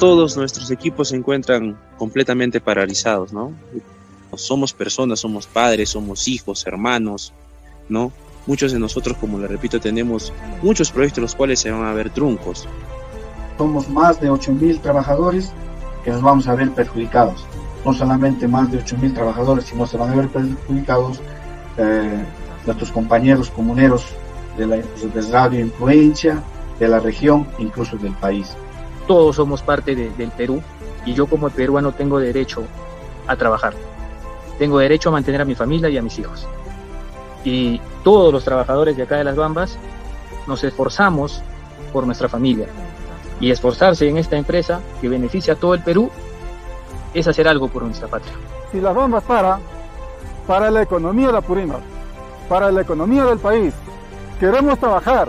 todos nuestros equipos se encuentran completamente paralizados, ¿no? Somos personas, somos padres, somos hijos, hermanos, ¿no? Muchos de nosotros, como le repito, tenemos muchos proyectos los cuales se van a ver truncos. Somos más de 8.000 trabajadores que nos vamos a ver perjudicados. No solamente más de 8.000 trabajadores, sino se van a ver perjudicados eh, nuestros compañeros comuneros de la de Radio Influencia, de la región, incluso del país. Todos somos parte del Perú y yo como peruano tengo derecho a trabajar. Tengo derecho a mantener a mi familia y a mis hijos. Y todos los trabajadores de acá de las Bambas nos esforzamos por nuestra familia. Y esforzarse en esta empresa que beneficia a todo el Perú es hacer algo por nuestra patria. Si las Bambas para, para la economía de la Purímac, para la economía del país, queremos trabajar,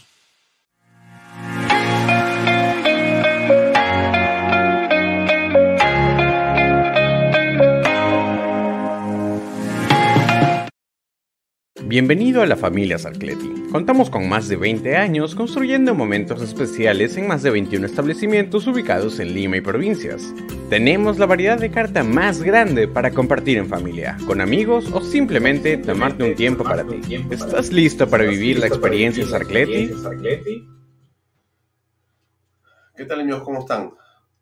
Bienvenido a la familia Sarcleti. Contamos con más de 20 años construyendo momentos especiales en más de 21 establecimientos ubicados en Lima y provincias. Tenemos la variedad de carta más grande para compartir en familia, con amigos o simplemente tomarte un tiempo para ti. ¿Estás listo para vivir la experiencia Sarcleti? ¿Qué tal amigos? ¿Cómo están?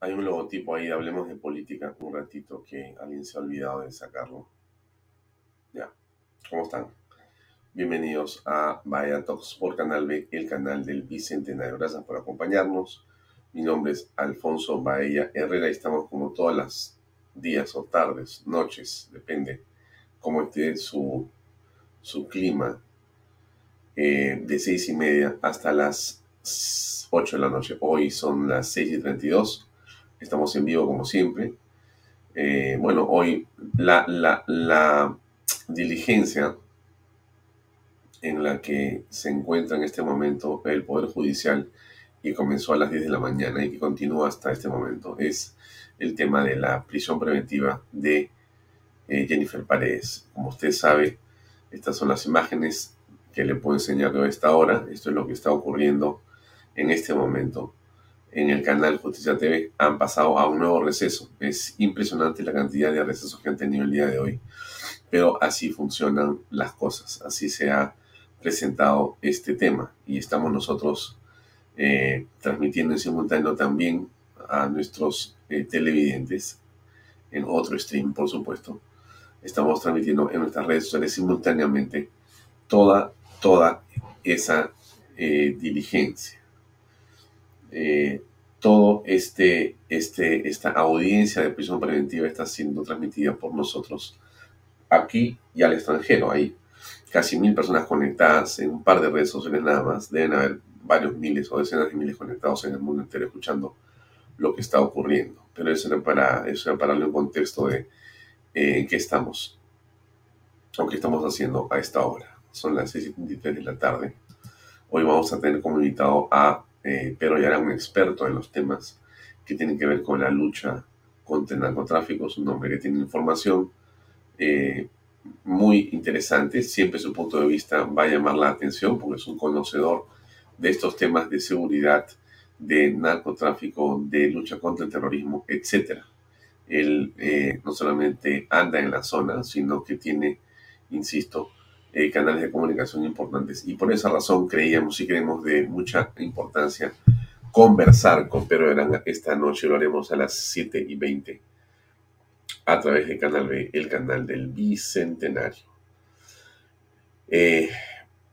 Hay un logotipo ahí, hablemos de política un ratito que alguien se ha olvidado de sacarlo. Ya, ¿cómo están? Bienvenidos a Vaya Talks por Canal B, el canal del Bicentenario. Gracias por acompañarnos. Mi nombre es Alfonso Baella Herrera y estamos como todas las días o tardes, noches, depende cómo esté su, su clima, eh, de seis y media hasta las 8 de la noche. Hoy son las 6 y 32. Estamos en vivo como siempre. Eh, bueno, hoy la, la, la diligencia en la que se encuentra en este momento el Poder Judicial y comenzó a las 10 de la mañana y que continúa hasta este momento es el tema de la prisión preventiva de eh, Jennifer Paredes. Como usted sabe, estas son las imágenes que le puedo enseñar a esta hora. Esto es lo que está ocurriendo en este momento en el canal Justicia TV. Han pasado a un nuevo receso. Es impresionante la cantidad de recesos que han tenido el día de hoy. Pero así funcionan las cosas. Así se ha presentado este tema. Y estamos nosotros eh, transmitiendo en simultáneo también a nuestros eh, televidentes en otro stream, por supuesto. Estamos transmitiendo en nuestras redes sociales simultáneamente toda, toda esa eh, diligencia. todo este, este, esta audiencia de prisión preventiva está siendo transmitida por nosotros aquí y al extranjero. Hay casi mil personas conectadas en un par de redes sociales nada más. Deben haber varios miles o decenas de miles conectados en el mundo entero escuchando lo que está ocurriendo. Pero eso era para, eso era para darle un contexto de eh, en qué estamos, o qué estamos haciendo a esta hora. Son las 6.23 de la tarde. Hoy vamos a tener como invitado a eh, Pedro Yara, un experto en los temas que tienen que ver con la lucha contra el narcotráfico. Es un hombre que tiene información eh, muy interesante. Siempre su punto de vista va a llamar la atención porque es un conocedor de estos temas de seguridad, de narcotráfico, de lucha contra el terrorismo, etc. Él eh, no solamente anda en la zona, sino que tiene, insisto, eh, canales de comunicación importantes. Y por esa razón creíamos y creemos de mucha importancia conversar con Pedro Aranga esta noche. Lo haremos a las 7 y 20 a través del canal B, el canal del Bicentenario. Eh,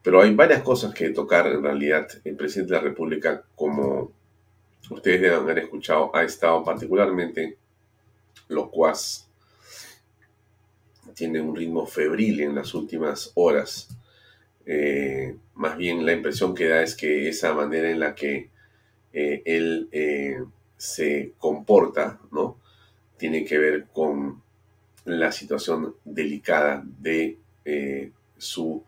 pero hay varias cosas que tocar en realidad. El presidente de la República, como ustedes deben haber escuchado, ha estado particularmente locuaz. Tiene un ritmo febril en las últimas horas. Eh, más bien la impresión que da es que esa manera en la que eh, él se comporta, ¿no? Tiene que ver con la situación delicada de su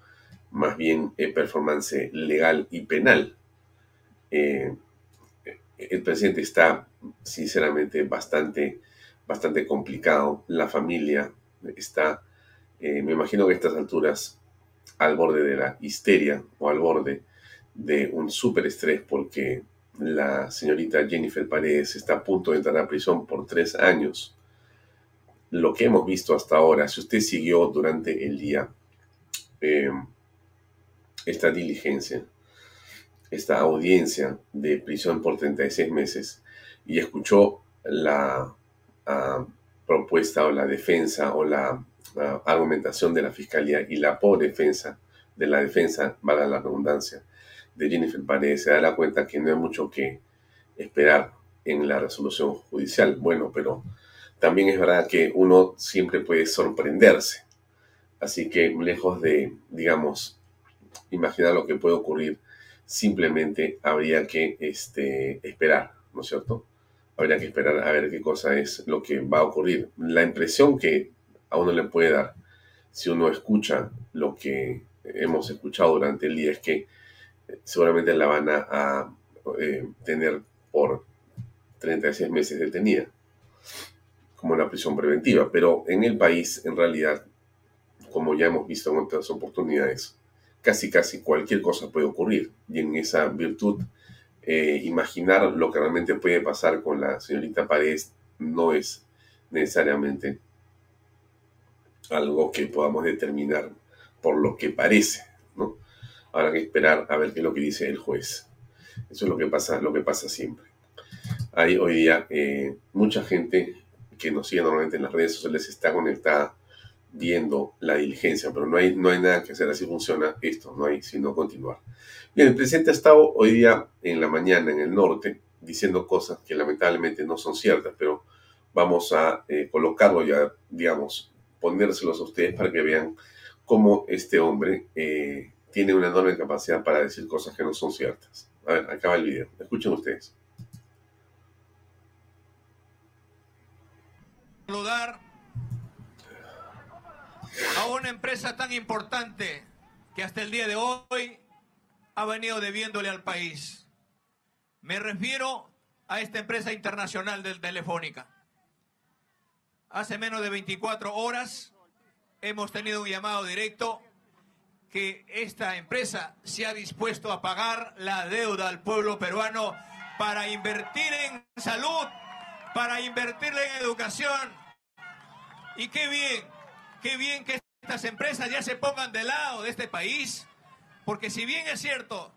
más bien eh, performance legal y penal. Eh, el presidente está sinceramente bastante, bastante complicado. La familia está, eh, me imagino que a estas alturas, al borde de la histeria o al borde de un súper estrés porque la señorita Jennifer Paredes está a punto de entrar a prisión por tres años. Lo que hemos visto hasta ahora, si usted siguió durante el día, esta diligencia, esta audiencia de prisión por 36 meses y escuchó la ah, propuesta o la defensa o la ah, argumentación de la fiscalía y la por defensa de la defensa, valga la redundancia, de Jennifer Paredes, se da cuenta que no hay mucho que esperar en la resolución judicial. Bueno, pero también es verdad que uno siempre puede sorprenderse. Así que lejos de, digamos, imaginar lo que puede ocurrir, simplemente habría que este, esperar, ¿no es cierto? Habría que esperar a ver qué cosa es lo que va a ocurrir. La impresión que a uno le puede dar si uno escucha lo que hemos escuchado durante el día es que seguramente la van a, eh, tener por 36 meses detenida, como la prisión preventiva. Pero en el país, en realidad, como ya hemos visto en otras oportunidades, casi casi cualquier cosa puede ocurrir. Y en esa virtud, eh, imaginar lo que realmente puede pasar con la señorita Paredes no es necesariamente algo que podamos determinar por lo que parece. Habrá que esperar a ver qué es lo que dice el juez. Eso es lo que pasa, lo que pasa siempre. Hay hoy día eh, mucha gente que nos sigue normalmente en las redes sociales está conectada viendo la diligencia, pero no hay, no hay nada que hacer, así funciona esto, no hay sino continuar. Bien, el presidente ha estado hoy día en la mañana en el norte diciendo cosas que lamentablemente no son ciertas, pero vamos a eh, colocarlo ya, digamos, ponérselos a ustedes para que vean cómo este hombre eh, tiene una enorme capacidad para decir cosas que no son ciertas. A ver, acaba el video. Escuchen ustedes. saludar a una empresa tan importante que hasta el día de hoy ha venido debiéndole al país. Me refiero a esta empresa internacional del Telefónica. Hace menos de 24 horas hemos tenido un llamado directo que esta empresa se ha dispuesto a pagar la deuda al pueblo peruano para invertir en salud, para invertir en educación. Y qué bien, qué bien que estas empresas ya se pongan de lado de este país, porque si bien es cierto,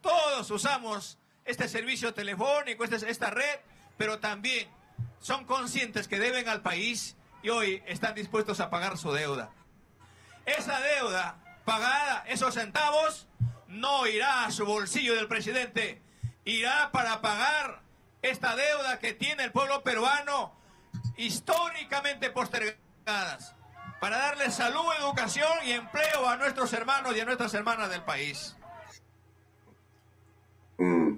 todos usamos este servicio telefónico, esta, esta red, pero también son conscientes que deben al país y hoy están dispuestos a pagar su deuda. Esa deuda pagada, esos centavos, no irá a su bolsillo del presidente, irá para pagar esta deuda que tiene el pueblo peruano históricamente postergadas, para darle salud, educación y empleo a nuestros hermanos y a nuestras hermanas del país. Mm.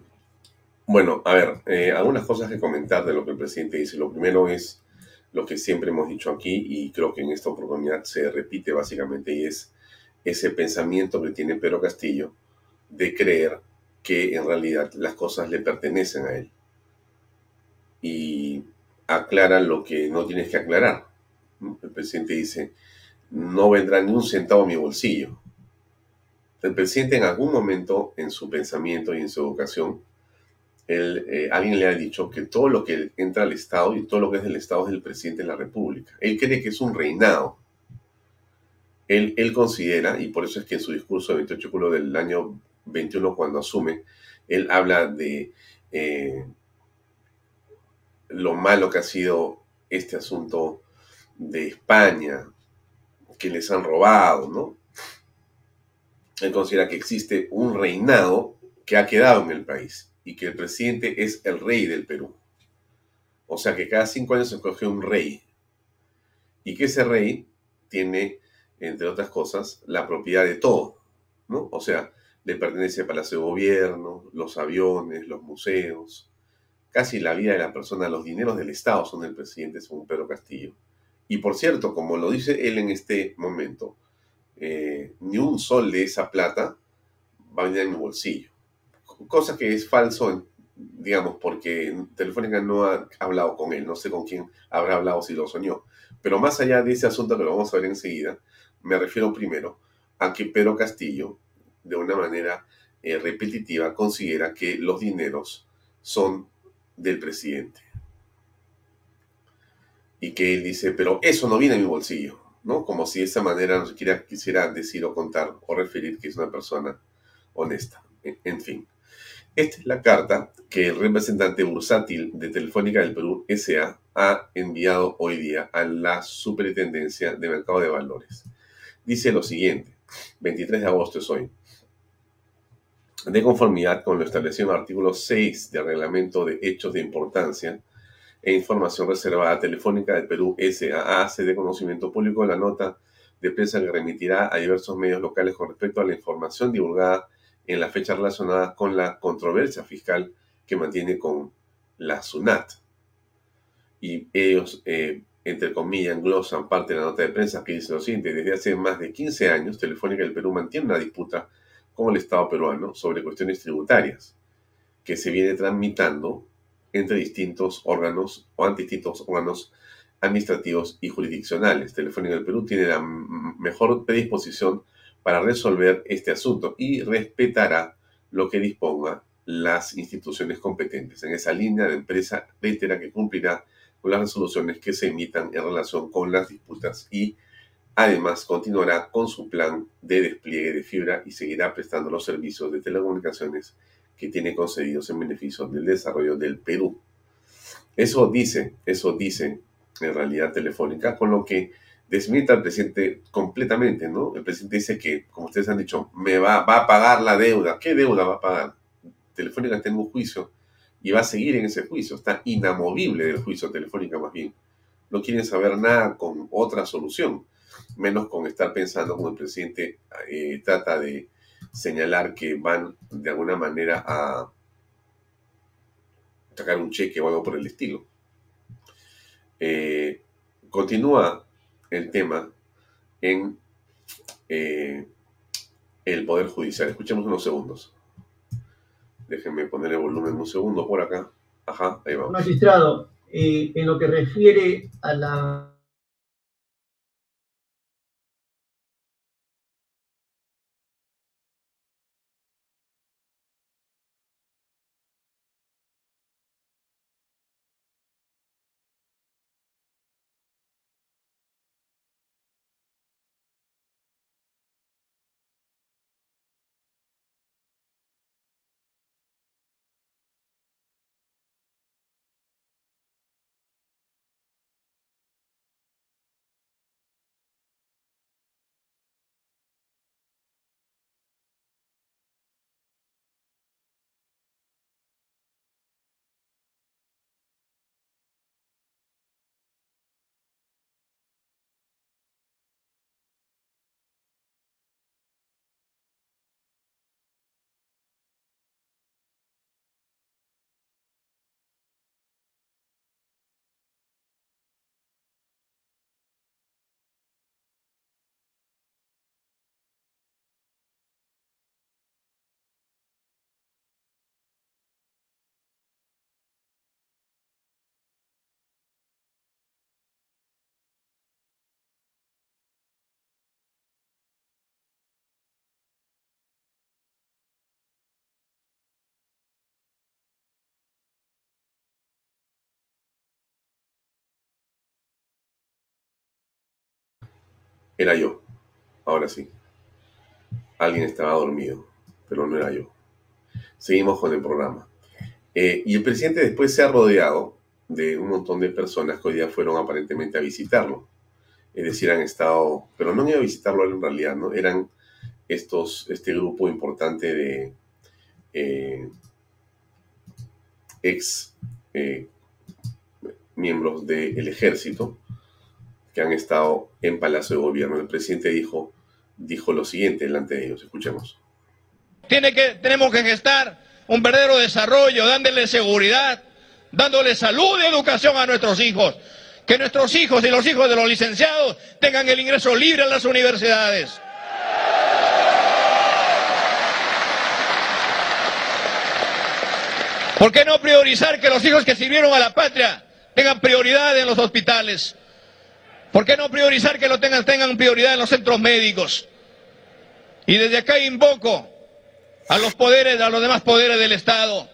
Bueno, a ver, eh, algunas cosas que comentar de lo que el presidente dice. Lo primero es lo que siempre hemos dicho aquí y creo que en esta oportunidad se repite básicamente y es ese pensamiento que tiene Pedro Castillo de creer que en realidad las cosas le pertenecen a él. Y aclara lo que no tienes que aclarar. El presidente dice, no vendrá ni un centavo a mi bolsillo. El presidente en algún momento en su pensamiento y en su educación eh, alguien le ha dicho que todo lo que entra al Estado y todo lo que es del Estado es del presidente de la República. Él cree que es un reinado. Él, considera, y por eso es que en su discurso de 28 de julio del año 21, cuando asume, él habla de eh, lo malo que ha sido este asunto de España, que les han robado, ¿no? Él considera que existe un reinado que ha quedado en el país y que el presidente es el rey del Perú. O sea que cada cinco años se escoge un rey y que ese rey tiene, entre otras cosas, la propiedad de todo, ¿no? O sea, le pertenece el Palacio de Gobierno, los aviones, los museos, casi la vida de la persona, los dineros del Estado son del presidente, según Pedro Castillo. Y por cierto, como lo dice él en este momento, eh, ni un sol de esa plata va a venir en mi bolsillo cosa que es falso, digamos, porque Telefónica no ha hablado con él, no sé con quién habrá hablado si lo soñó. Pero más allá de ese asunto que lo vamos a ver enseguida, me refiero primero a que Pedro Castillo, de una manera eh, repetitiva, considera que los dineros son del presidente. Y que él dice, pero eso no viene en mi bolsillo, ¿no? Como si de esa manera no siquiera quisiera decir o contar o referir que es una persona honesta. En fin. Esta es la carta que el representante bursátil de Telefónica del Perú SA ha enviado hoy día a la Superintendencia de Mercado de Valores. Dice lo siguiente, 23 de agosto es hoy. De conformidad con lo establecido en el artículo 6 del Reglamento de Hechos de Importancia e Información Reservada Telefónica del Perú SA, hace de conocimiento público la nota de prensa que remitirá a diversos medios locales con respecto a la información divulgada en la fecha relacionada con la controversia fiscal que mantiene con la SUNAT. Y ellos, eh, entre comillas, glosan parte de la nota de prensa que dice lo siguiente, desde hace más de 15 años, Telefónica del Perú mantiene una disputa con el Estado peruano sobre cuestiones tributarias, que se viene tramitando entre distintos órganos o ante distintos órganos administrativos y jurisdiccionales. Telefónica del Perú tiene la mejor predisposición para resolver este asunto y respetará lo que disponga las instituciones competentes. En esa línea, la empresa reitera que cumplirá con las resoluciones que se emitan en relación con las disputas y además continuará con su plan de despliegue de fibra y seguirá prestando los servicios de telecomunicaciones que tiene concedidos en beneficio del desarrollo del Perú. Eso dice, eso dice en realidad Telefónica, con lo que desmienta al presidente completamente, ¿no? El presidente dice que, como ustedes han dicho, me va, va a pagar la deuda. ¿Qué deuda va a pagar? Telefónica está en un juicio y va a seguir en ese juicio. Está inamovible del juicio Telefónica más bien. No quieren saber nada con otra solución, menos con estar pensando como el presidente eh, trata de señalar que van de alguna manera a sacar un cheque o algo por el estilo. Eh, continúa el tema en eh, el Poder Judicial. Escuchemos unos segundos. Déjenme poner el volumen un segundo por acá. Ajá, ahí vamos. Magistrado, eh, en lo que refiere a la Era yo. Ahora sí. Alguien estaba dormido, pero no era yo. Seguimos con el programa. Eh, y el presidente después se ha rodeado de un montón de personas que hoy día fueron aparentemente a visitarlo. Es decir, han estado, pero no han ido a visitarlo en realidad, ¿no? Eran estos, este grupo importante de eh, ex eh, miembros del ejército que han estado en Palacio de Gobierno. El presidente dijo, dijo lo siguiente delante de ellos. Escuchemos. Tenemos que gestar un verdadero desarrollo, dándole seguridad, dándole salud y educación a nuestros hijos. Que nuestros hijos y los hijos de los licenciados tengan el ingreso libre a las universidades. ¿Por qué no priorizar que los hijos que sirvieron a la patria tengan prioridad en los hospitales? ¿Por qué no priorizar que lo tengan, tengan prioridad en los centros médicos? Y desde acá invoco a los poderes, a los demás poderes del Estado,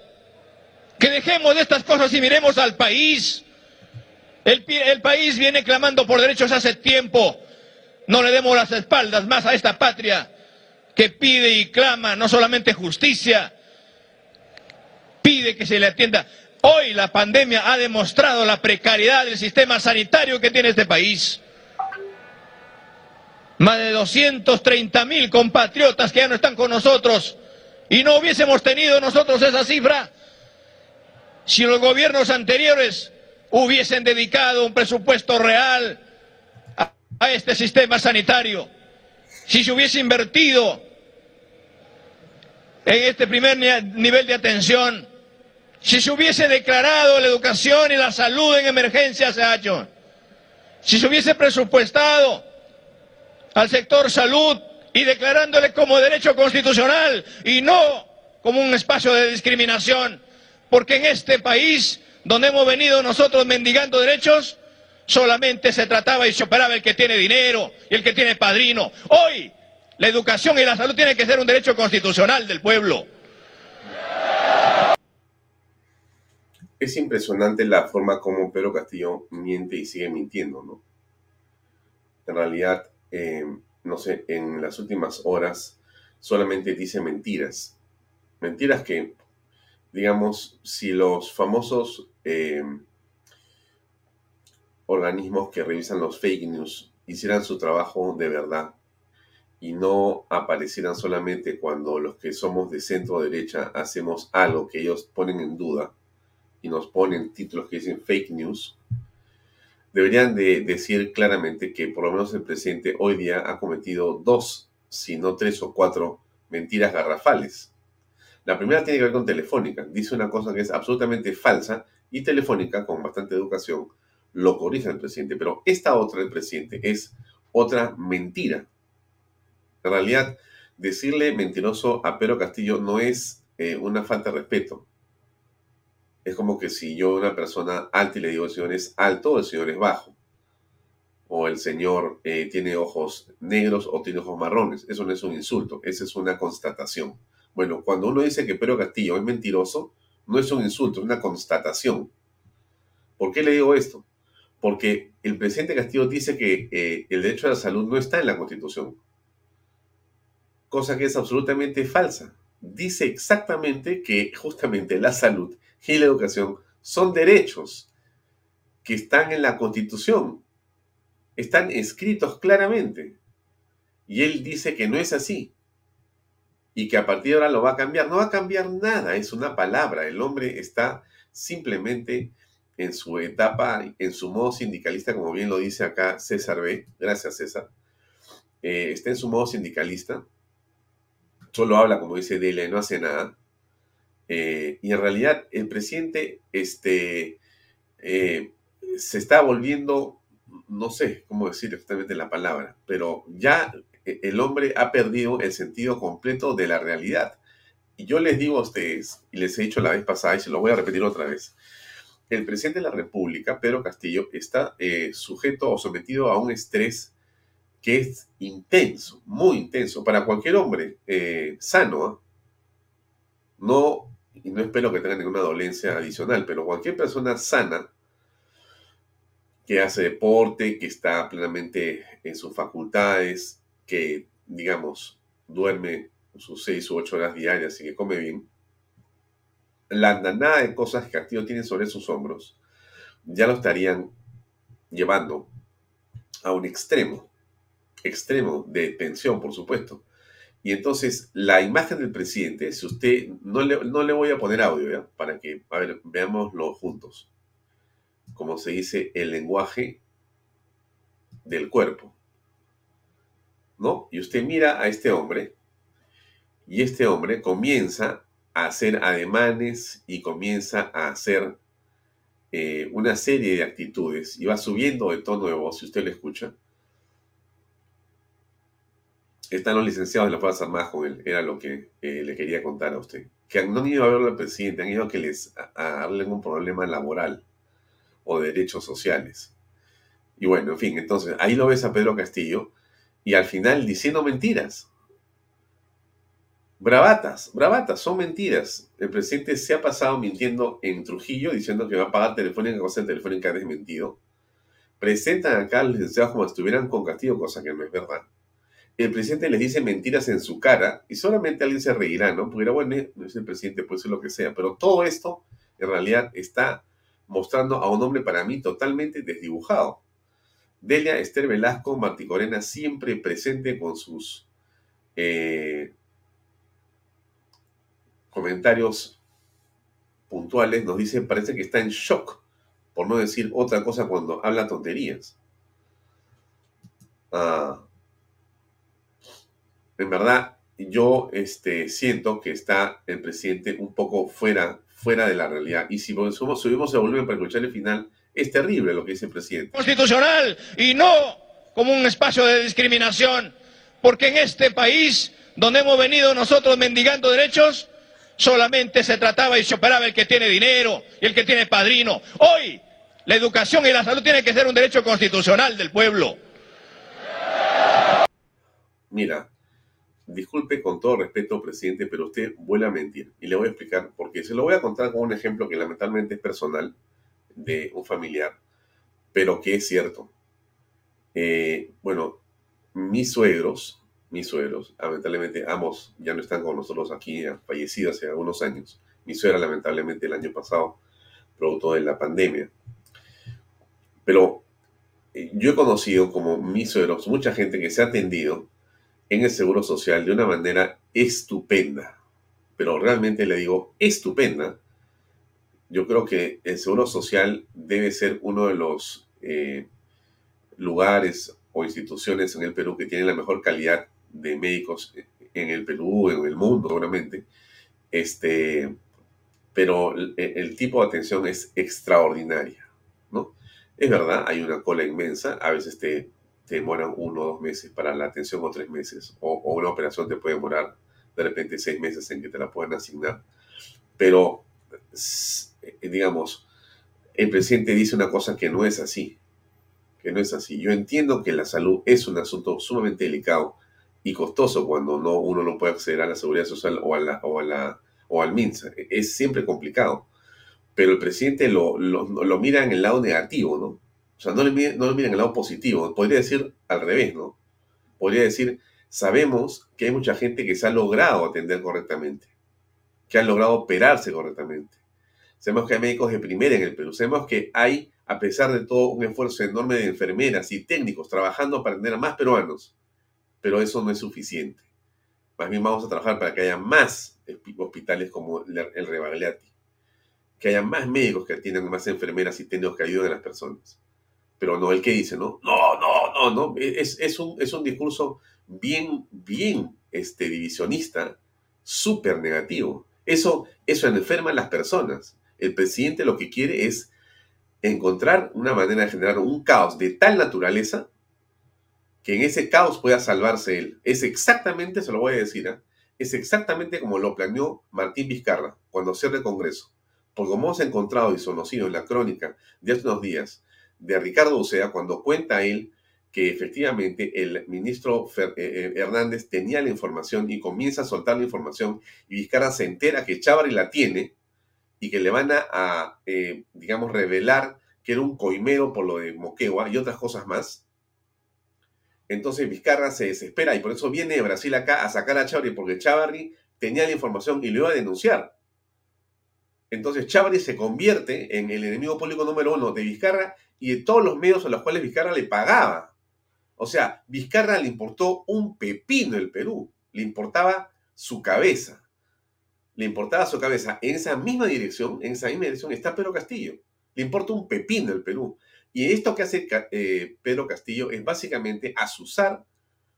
que dejemos de estas cosas y miremos al país. El, el país viene clamando por derechos hace tiempo. No le demos las espaldas más a esta patria que pide y clama no solamente justicia, pide que se le atienda. Hoy la pandemia ha demostrado la precariedad del sistema sanitario que tiene este país. Más de 230 mil compatriotas que ya no están con nosotros y no hubiésemos tenido nosotros esa cifra si los gobiernos anteriores hubiesen dedicado un presupuesto real a, a este sistema sanitario, si se hubiese invertido en este primer nivel de atención, si se hubiese declarado la educación y la salud en emergencia se ha hecho. Si se hubiese presupuestado al sector salud y declarándole como derecho constitucional y no como un espacio de discriminación. Porque en este país donde hemos venido nosotros mendigando derechos, solamente se trataba y se operaba el que tiene dinero y el que tiene padrino. Hoy la educación y la salud tienen que ser un derecho constitucional del pueblo. Es impresionante la forma como Pedro Castillo miente y sigue mintiendo, ¿no? En realidad, eh, no sé, en las últimas horas solamente dice mentiras. Mentiras que, digamos, si los famosos eh, organismos que revisan los fake news hicieran su trabajo de verdad y no aparecieran solamente cuando los que somos de centro derecha hacemos algo que ellos ponen en duda, y nos ponen títulos que dicen fake news, deberían de decir claramente que por lo menos el presidente hoy día ha cometido dos, si no tres o cuatro mentiras garrafales. La primera tiene que ver con Telefónica. Dice una cosa que es absolutamente falsa y Telefónica, con bastante educación, lo corrija el presidente, pero esta otra del presidente es otra mentira. En realidad, decirle mentiroso a Pedro Castillo no es eh, una falta de respeto. Es como que si yo a una persona alta y le digo el señor es alto, el señor es bajo. O el señor eh, tiene ojos negros o tiene ojos marrones. Eso no es un insulto, esa es una constatación. Bueno, cuando uno dice que Pedro Castillo es mentiroso, no es un insulto, es una constatación. ¿Por qué le digo esto? Porque el presidente Castillo dice que eh, el derecho a la salud no está en la Constitución, cosa que es absolutamente falsa. Dice exactamente que justamente la salud y la educación son derechos que están en la Constitución, están escritos claramente. Y él dice que no es así y que a partir de ahora lo va a cambiar. No va a cambiar nada, es una palabra. El hombre está simplemente en su etapa, en su modo sindicalista, como bien lo dice acá César B. Gracias, César. Eh, está en su modo sindicalista. Solo habla, como dice Dele, no hace nada. Eh, y en realidad el presidente este, eh, se está volviendo, no sé cómo decir exactamente la palabra, pero ya el hombre ha perdido el sentido completo de la realidad. Y yo les digo a ustedes, y les he dicho la vez pasada, y se lo voy a repetir otra vez, el presidente de la República, Pedro Castillo, está eh, sujeto o sometido a un estrés que es intenso, muy intenso, para cualquier hombre sano. ¿ah? No, y no espero que tenga ninguna dolencia adicional, pero cualquier persona sana que hace deporte, que está plenamente en sus facultades, que, digamos, duerme sus seis u ocho horas diarias y que come bien, la andanada de cosas que Castillo tiene sobre sus hombros ya lo estarían llevando a un extremo, extremo de tensión, por supuesto. Y entonces la imagen del presidente, si usted, no le, no le voy a poner audio, para que, a ver, veámoslo juntos. Como se dice, el lenguaje del cuerpo. ¿No? Y usted mira a este hombre, y este hombre comienza a hacer ademanes y comienza a hacer eh, una serie de actitudes y va subiendo de tono de voz, si usted lo escucha. Están los licenciados de las Fuerzas Armadas con él, era lo que eh, le quería contar a usted. Que no han ido a verlo al presidente, han ido a que les darle un problema laboral o de derechos sociales. Y bueno, en fin, entonces ahí lo ves a Pedro Castillo y al final diciendo mentiras Bravatas, bravatas, son mentiras. El presidente se ha pasado mintiendo en Trujillo diciendo que va a pagar telefónica, cosa telefónica desmentido. Presentan acá a los licenciados como si estuvieran con castigo, cosa que no es verdad. El presidente les dice mentiras en su cara y solamente alguien se reirá, ¿no? Porque era bueno, no es el presidente, puede ser lo que sea. Pero todo esto, en realidad, está mostrando a un hombre para mí totalmente desdibujado. Delia Esther Velasco Marticorena siempre presente con sus eh, comentarios puntuales nos dice, parece que está en shock, por no decir otra cosa cuando habla tonterías. Ah, en verdad, yo este, siento que está el presidente un poco fuera, fuera de la realidad. Y si subimos, subimos el volumen para escuchar el final, es terrible lo que dice el presidente. Constitucional y no como un espacio de discriminación, porque en este país donde hemos venido nosotros mendigando derechos, solamente se trataba y se operaba el que tiene dinero y el que tiene padrino. Hoy, la educación y la salud tienen que ser un derecho constitucional del pueblo. Mira, disculpe con todo respeto, presidente, pero usted vuelve a mentir. Y le voy a explicar por qué. Se lo voy a contar con un ejemplo que lamentablemente es personal de un familiar, pero que es cierto. Eh, bueno, mis suegros mis suegros, lamentablemente ambos ya no están con nosotros aquí, han fallecido hace algunos años. Mi suegra lamentablemente el año pasado, producto de la pandemia. Pero eh, yo he conocido como mis suegros mucha gente que se ha atendido en el Seguro Social de una manera estupenda. Pero realmente le digo estupenda. Yo creo que el Seguro Social debe ser uno de los eh, lugares o instituciones en el Perú que tienen la mejor calidad de médicos en el Perú, en el mundo, seguramente. Este, pero el, tipo de atención es extraordinaria, ¿no? Es verdad, hay una cola inmensa, a veces te, demoran uno o dos meses para la atención o tres meses, o, o, una operación te puede demorar de repente seis meses en que te la puedan asignar. Pero, digamos, el presidente dice una cosa que no es así, que no es así. Yo entiendo que la salud es un asunto sumamente delicado y costoso cuando no, uno no puede acceder a la seguridad social o, a la, o, a la, o al MINSA. Es siempre complicado. Pero el presidente lo, lo, mira en el lado negativo, ¿no? O sea, no, le, no lo mira en el lado positivo. Podría decir al revés, ¿no? Podría decir, sabemos que hay mucha gente que se ha logrado atender correctamente, que han logrado operarse correctamente. Sabemos que hay médicos de primera en el Perú. Sabemos que hay, a pesar de todo, un esfuerzo enorme de enfermeras y técnicos trabajando para atender a más peruanos pero eso no es suficiente. Más bien vamos a trabajar para que haya más hospitales como el Rebagliati, que haya más médicos que atiendan, más enfermeras y técnicos que ayuden a las personas. Pero no el que dice, ¿no? No, no, no, no. Es, es, un, es un discurso bien, bien este, divisionista, súper negativo. Eso, eso enferma a las personas. El presidente lo que quiere es encontrar una manera de generar un caos de tal naturaleza que en ese caos pueda salvarse él. Es exactamente, se lo voy a decir, ¿eh? es exactamente como lo planeó Martín Vizcarra cuando cierra el Congreso. Porque hemos encontrado y conocido en la crónica de hace unos días de Ricardo Ucea, cuando cuenta él que efectivamente el ministro eh, eh, Hernández tenía la información y comienza a soltar la información y Vizcarra se entera que Chávarri la tiene y que le van a, digamos, revelar que era un coimero por lo de Moquegua y otras cosas más, entonces Vizcarra se desespera y por eso viene de Brasil acá a sacar a Chávarri porque Chávarri tenía la información y lo iba a denunciar. Entonces Chávarri se convierte en el enemigo público número uno de Vizcarra y de todos los medios a los cuales Vizcarra le pagaba. O sea, Vizcarra le importó un pepino el Perú, le importaba su cabeza. Le importaba su cabeza. En esa misma dirección, en esa misma dirección está Pedro Castillo. Le importa un pepino el Perú. Y esto que hace eh, Pedro Castillo es básicamente asusar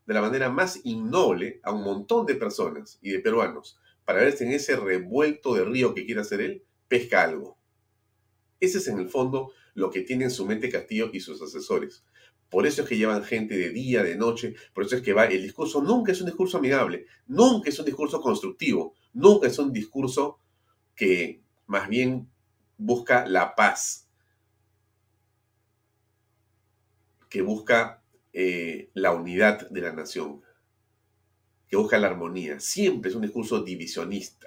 de la manera más innoble a un montón de personas y de peruanos para ver si en ese revuelto de río que quiere hacer él pesca algo. Ese es en el fondo lo que tiene en su mente Castillo y sus asesores. Por eso es que llevan gente de día, de noche, por eso es que va, el discurso nunca es un discurso amigable, nunca es un discurso constructivo, nunca es un discurso que más bien busca la paz, que busca eh, la unidad de la nación, que busca la armonía. Siempre es un discurso divisionista,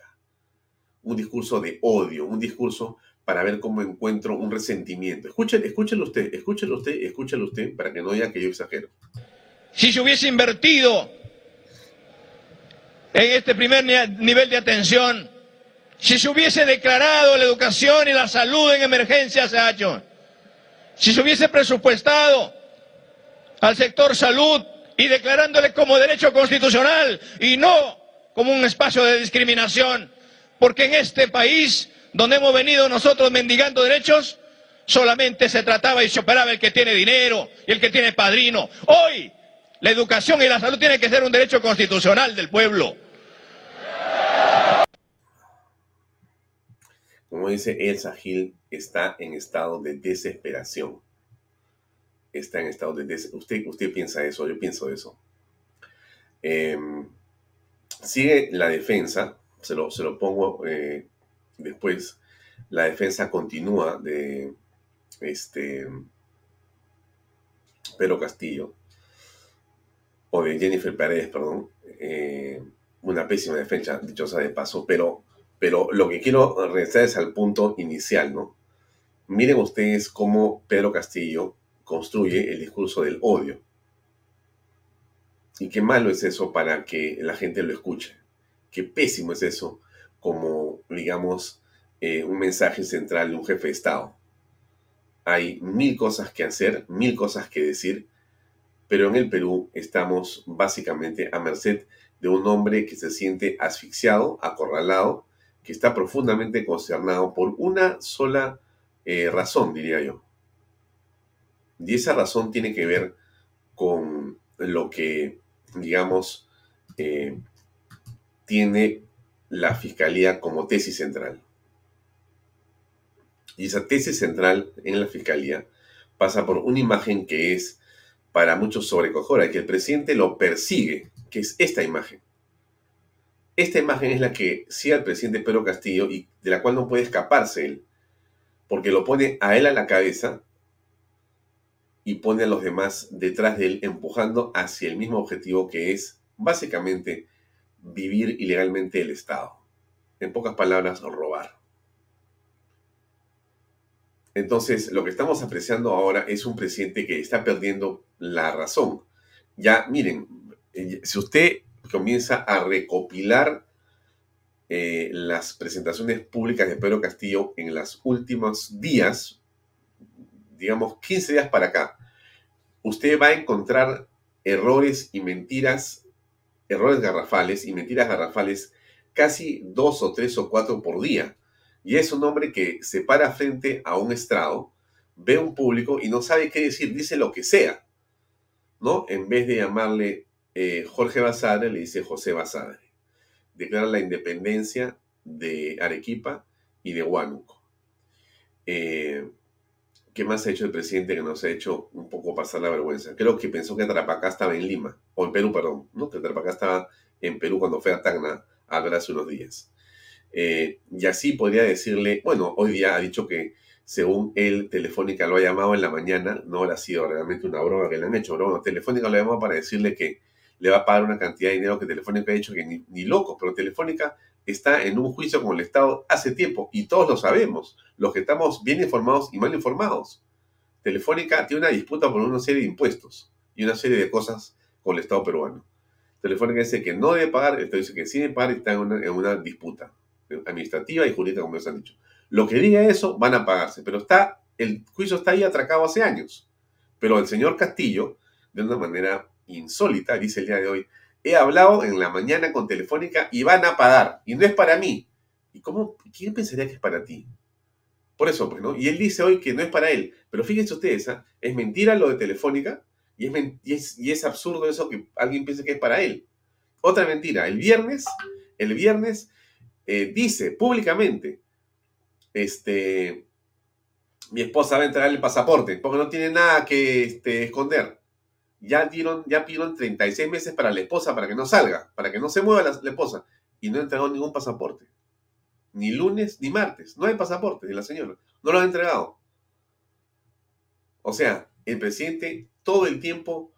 un discurso de odio, un discurso para ver cómo encuentro un resentimiento. Escúchelo, escúchelo usted, escúchelo usted, escúchelo usted, para que no diga que yo exagero. Si se hubiese invertido en este primer nivel de atención, si se hubiese declarado la educación y la salud en emergencia, se ha hecho. Si se hubiese presupuestado al sector salud y declarándole como derecho constitucional y no como un espacio de discriminación, porque en este país donde hemos venido nosotros mendigando derechos, solamente se trataba y se operaba el que tiene dinero y el que tiene padrino. Hoy la educación y la salud tienen que ser un derecho constitucional del pueblo. Como dice Elsa Gil, está en estado de desesperación está en estado de... Usted, usted piensa eso, yo pienso eso. Em, sigue la defensa, se lo, se lo pongo eh, después, la defensa continúa de este Pedro Castillo, o de Jennifer Paredes, perdón, eh, una pésima defensa, dichosa de paso, pero, pero lo que quiero regresar es al punto inicial, ¿no? Miren ustedes cómo Pedro Castillo construye el discurso del odio. Y qué malo es eso para que la gente lo escuche. Qué pésimo es eso como, digamos, eh, un mensaje central de un jefe de Estado. Hay mil cosas que hacer, mil cosas que decir, pero en el Perú estamos básicamente a merced de un hombre que se siente asfixiado, acorralado, que está profundamente concernado por una sola eh, razón, diría yo, y esa razón tiene que ver con lo que, digamos, eh, tiene la Fiscalía como tesis central. Y esa tesis central en la Fiscalía pasa por una imagen que es para muchos sobrecogedora, que el presidente lo persigue, que es esta imagen. Esta imagen es la que sigue al presidente Pedro Castillo y de la cual no puede escaparse él, porque lo pone a él a la cabeza y pone a los demás detrás de él empujando hacia el mismo objetivo que es básicamente vivir ilegalmente el Estado. En pocas palabras, robar. Entonces, lo que estamos apreciando ahora es un presidente que está perdiendo la razón. Ya, miren, eh, si usted comienza a recopilar eh, las presentaciones públicas de Pedro Castillo en los últimos días, digamos 15 días para acá, usted va a encontrar errores y mentiras, errores garrafales y mentiras garrafales casi dos o tres o cuatro por día. Y es un hombre que se para frente a un estrado, ve un público y no sabe qué decir, dice lo que sea, ¿no? En vez de llamarle eh, Jorge Basadre, le dice José Basadre. Declara la independencia de Arequipa y de Huánuco. Eh, ¿Qué más ha hecho el presidente que nos ha hecho un poco pasar la vergüenza? Creo que pensó que Tarapacá estaba en Lima, o en Perú, perdón, ¿no? Que Tarapacá estaba en Perú cuando fue a Tacna a ver hace unos días. Eh, y así podría decirle, bueno, hoy día ha dicho que según él, Telefónica lo ha llamado en la mañana, no ha sido realmente una broma que le han hecho, pero bueno, Telefónica lo ha llamado para decirle que le va a pagar una cantidad de dinero que Telefónica ha dicho que ni, ni loco, pero Telefónica está en un juicio con el Estado hace tiempo y todos lo sabemos, los que estamos bien informados y mal informados. Telefónica tiene una disputa por una serie de impuestos y una serie de cosas con el Estado peruano. Telefónica dice que no debe pagar, esto dice que sí debe pagar y está en una, disputa administrativa y jurídica, como les han dicho. Lo que diga eso, van a pagarse, pero está, el juicio está ahí atracado hace años. Pero el señor Castillo, de una manera insólita, dice el día de hoy, he hablado en la mañana con Telefónica y van a pagar, y no es para mí. ¿Y cómo, quién pensaría que es para ti? Por eso, pues, ¿no? Y él dice hoy que no es para él. Pero fíjense ustedes, ¿ah? es mentira lo de Telefónica y es, y, es, absurdo eso que alguien piense que es para él. Otra mentira, el viernes, el viernes eh, dice públicamente, este, mi esposa va a entregar el pasaporte porque no tiene nada que este, esconder. Ya dieron, ya pidieron 36 meses para la esposa para que no salga, para que no se mueva la, la esposa y no ha entregado ningún pasaporte ni lunes ni martes. No hay pasaporte de la señora. No lo ha entregado. O sea, el presidente todo el tiempo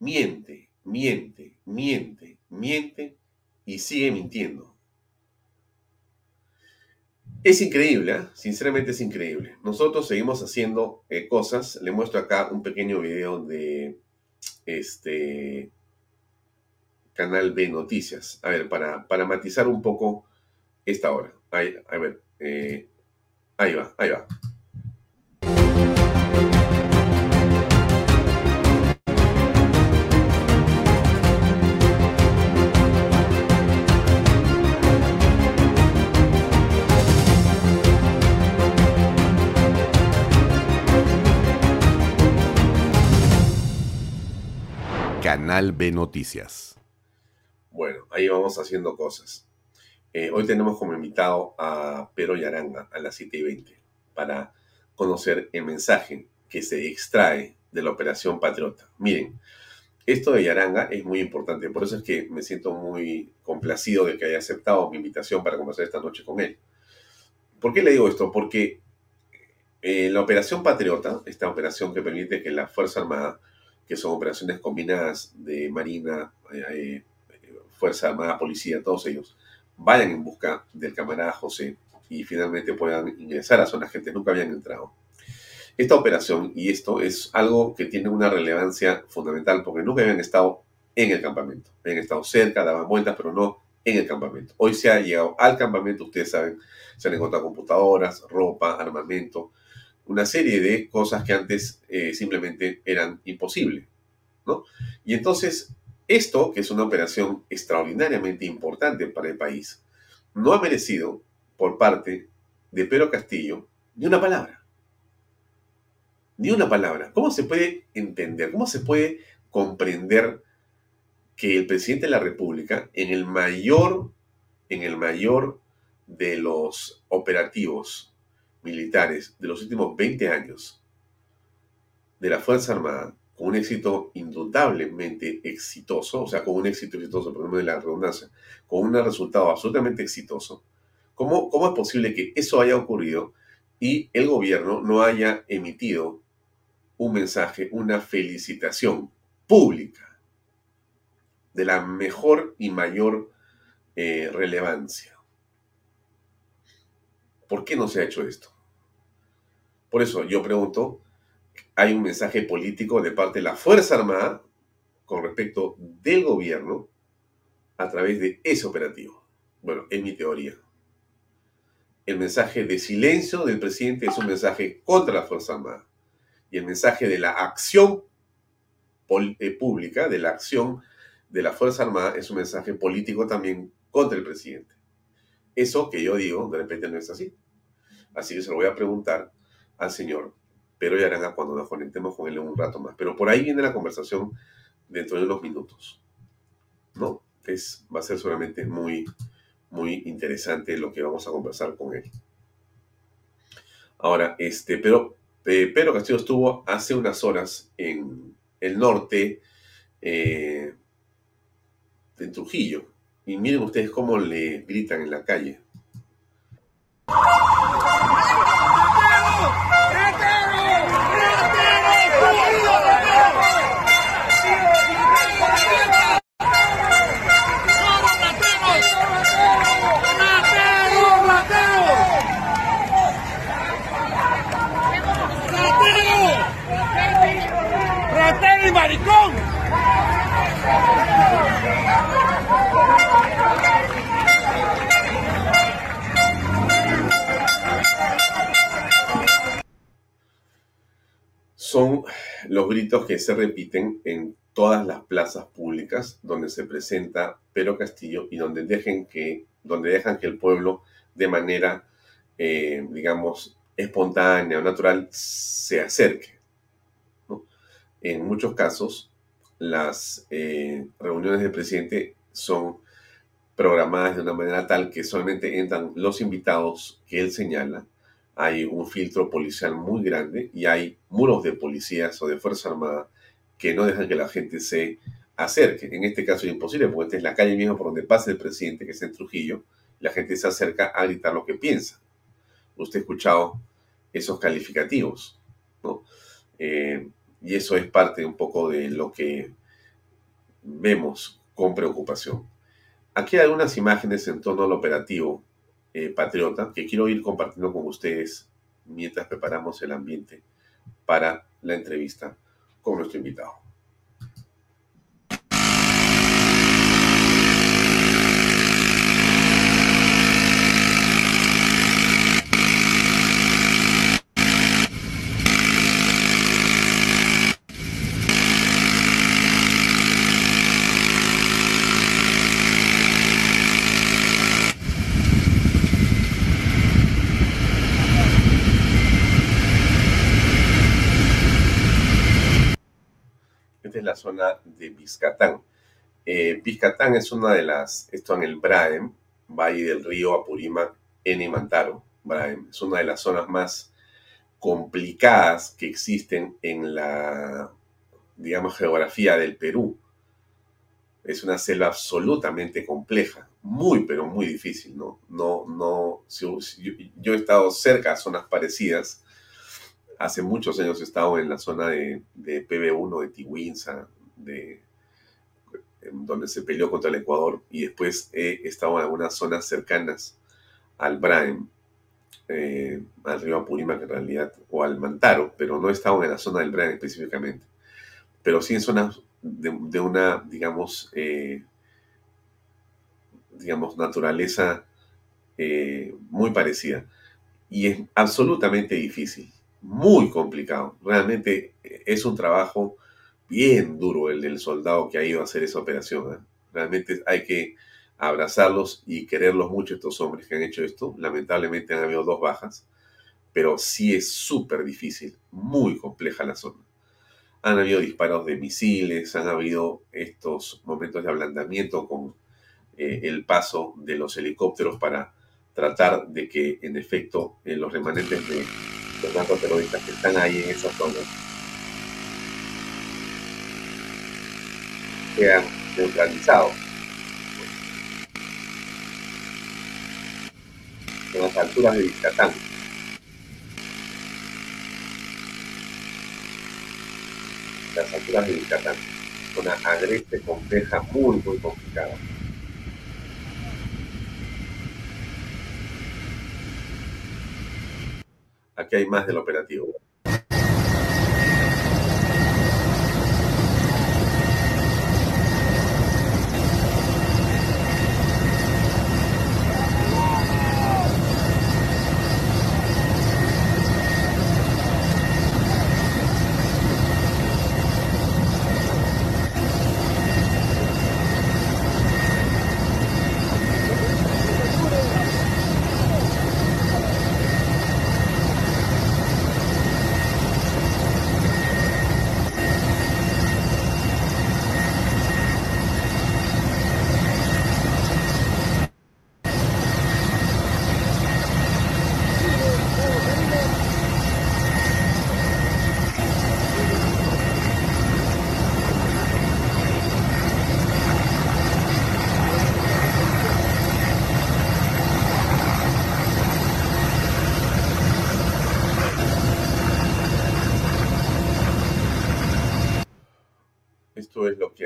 miente, miente, miente, miente y sigue mintiendo. Es increíble, ¿eh? sinceramente es increíble. Nosotros seguimos haciendo eh, cosas. Le muestro acá un pequeño video de este canal B Noticias. A ver, para, para matizar un poco esta hora. Ahí, a ver, eh, ahí va, ahí va. Canal B Noticias. Bueno, ahí vamos haciendo cosas. Eh, hoy tenemos como invitado a Pedro Yaranga a las 7 y 20 para conocer el mensaje que se extrae de la Operación Patriota. Miren, esto de Yaranga es muy importante, por eso es que me siento muy complacido de que haya aceptado mi invitación para conversar esta noche con él. ¿Por qué le digo esto? Porque eh, la Operación Patriota, esta operación que permite que la Fuerza Armada, que son operaciones combinadas de Marina, eh, Fuerza Armada, Policía, todos ellos, vayan en busca del camarada José y finalmente puedan ingresar a zonas que nunca habían entrado. Esta operación y esto es algo que tiene una relevancia fundamental porque nunca habían estado en el campamento. Habían estado cerca, daban vueltas, pero no en el campamento. Hoy se ha llegado al campamento, ustedes saben, se han encontrado computadoras, ropa, armamento, una serie de cosas que antes eh, simplemente eran imposibles. ¿no? Y entonces esto, que es una operación extraordinariamente importante para el país, no ha merecido por parte de Pedro Castillo ni una palabra. Ni una palabra. ¿Cómo se puede entender? ¿Cómo se puede comprender que el presidente de la República, en el mayor, en el mayor de los operativos militares de los últimos 20 años, de la Fuerza Armada con un éxito indudablemente exitoso, o sea, con un éxito exitoso, ejemplo, de la redundancia, con un resultado absolutamente exitoso, ¿cómo, ¿cómo es posible que eso haya ocurrido y el gobierno no haya emitido un mensaje, una felicitación pública de la mejor y mayor eh, relevancia? ¿Por qué no se ha hecho esto? Por eso yo pregunto, hay un mensaje político de parte de la Fuerza Armada con respecto del gobierno a través de ese operativo. Bueno, es mi teoría. El mensaje de silencio del presidente es un mensaje contra la Fuerza Armada. Y el mensaje de la acción eh, pública, de la acción de la Fuerza Armada, es un mensaje político también contra el presidente. Eso que yo digo, de repente no es así. Así que se lo voy a preguntar al señor pero ya harán cuando nos conectemos con él en un rato más. Pero por ahí viene la conversación dentro de unos minutos. ¿No? Es, va a ser solamente muy, muy interesante lo que vamos a conversar con él. Ahora, este, pero eh, Pedro Castillo estuvo hace unas horas en el norte eh, de Trujillo. Y miren ustedes cómo le gritan en la calle. Son los gritos que se repiten en todas las plazas públicas donde se presenta Pedro Castillo y donde, que, donde dejan que el pueblo de manera, eh, digamos, espontánea o natural se acerque en muchos casos las eh, reuniones del presidente son programadas de una manera tal que solamente entran los invitados que él señala. Hay un filtro policial muy grande y hay muros de policías o de Fuerza Armada que no dejan que la gente se acerque. En este caso es imposible porque esta es la calle misma por donde pasa el presidente, que es en Trujillo. La gente se acerca a gritar lo que piensa. Usted ha escuchado esos calificativos, ¿no? Eh, y eso es parte un poco de lo que vemos con preocupación. Aquí hay algunas imágenes en torno al operativo eh, Patriota que quiero ir compartiendo con ustedes mientras preparamos el ambiente para la entrevista con nuestro invitado. De Biscatán. Eh, es una de las, esto en el Braem, Valle del Río Apurímac, en Mantaro. Braem es una de las zonas más complicadas que existen en la, digamos, geografía del Perú. Es una selva absolutamente compleja, muy, pero muy difícil, ¿no? No, no, yo, he estado cerca a zonas parecidas, hace muchos años he estado en la zona de, de PB1 de Tihuinza, de, donde se peleó contra el Ecuador, y después he estado en algunas zonas cercanas al Braem, eh, al río Apurímac en realidad, o al Mantaro, pero no he estado en la zona del Braem específicamente, pero sí en zonas de, una, digamos, eh, digamos, naturaleza eh, muy parecida. Y es absolutamente difícil muy complicado. Realmente eh, es un trabajo bien duro el del soldado que ha ido a hacer esa operación. ¿eh? Realmente hay que abrazarlos y quererlos mucho estos hombres que han hecho esto. Lamentablemente han habido dos bajas, pero sí es súper difícil, muy compleja la zona. Han habido disparos de misiles, han habido estos momentos de ablandamiento con eh, el paso de los helicópteros para tratar de que en efecto los remanentes de los narcoterroristas que están ahí en esa zona quedan neutralizados. En las alturas de Vizcatán. Las alturas de Vizcatán. Una agreste compleja, muy, muy complicada. Aquí hay más del operativo.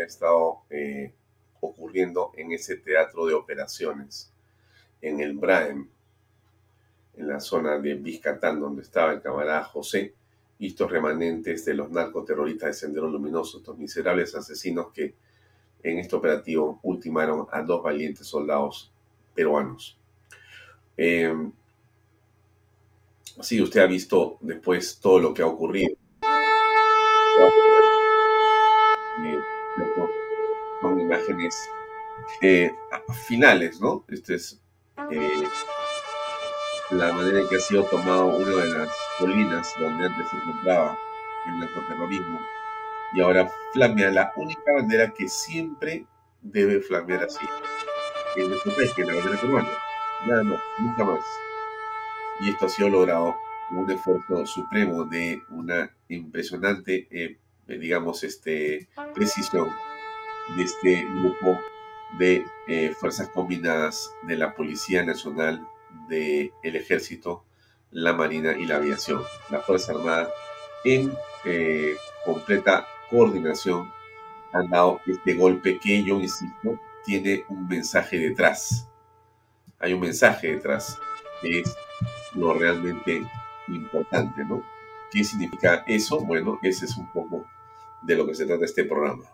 Estado eh, ocurriendo en ese teatro de operaciones, en el Braem, en la zona de Vizcatán, donde estaba el camarada José, y estos remanentes de los narcoterroristas de Sendero Luminoso, estos miserables asesinos que en este operativo ultimaron a dos valientes soldados peruanos. Eh, sí, usted ha visto después todo lo que ha ocurrido. Son imágenes eh, finales, ¿no? Esta es eh, la manera en que ha sido tomado una de las colinas donde antes se encontraba el narcoterrorismo y ahora flamea la única bandera que siempre debe flamear así. En nuestro país, que es la bandera peruana. Nada más, nunca más. Y esto ha sido logrado con un esfuerzo supremo de una impresionante eh, digamos, este, precisión de este grupo de eh, fuerzas combinadas de la Policía Nacional, del Ejército, la Marina y la Aviación. La Fuerza Armada en eh, completa coordinación han dado este golpe que yo insisto tiene un mensaje detrás. Hay un mensaje detrás que es lo realmente importante, ¿no? ¿Qué significa eso? Bueno, ese es un poco de lo que se trata este programa.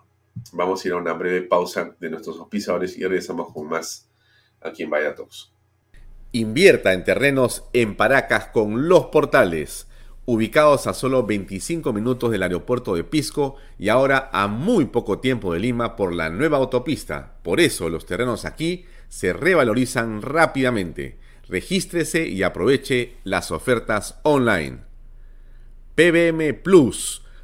Vamos a ir a una breve pausa de nuestros auspiciadores y regresamos con más aquí en Vaya Invierta en terrenos en Paracas con Los Portales, ubicados a solo 25 minutos del aeropuerto de Pisco y ahora a muy poco tiempo de Lima por la nueva autopista. Por eso los terrenos aquí se revalorizan rápidamente. Regístrese y aproveche las ofertas online. PBM Plus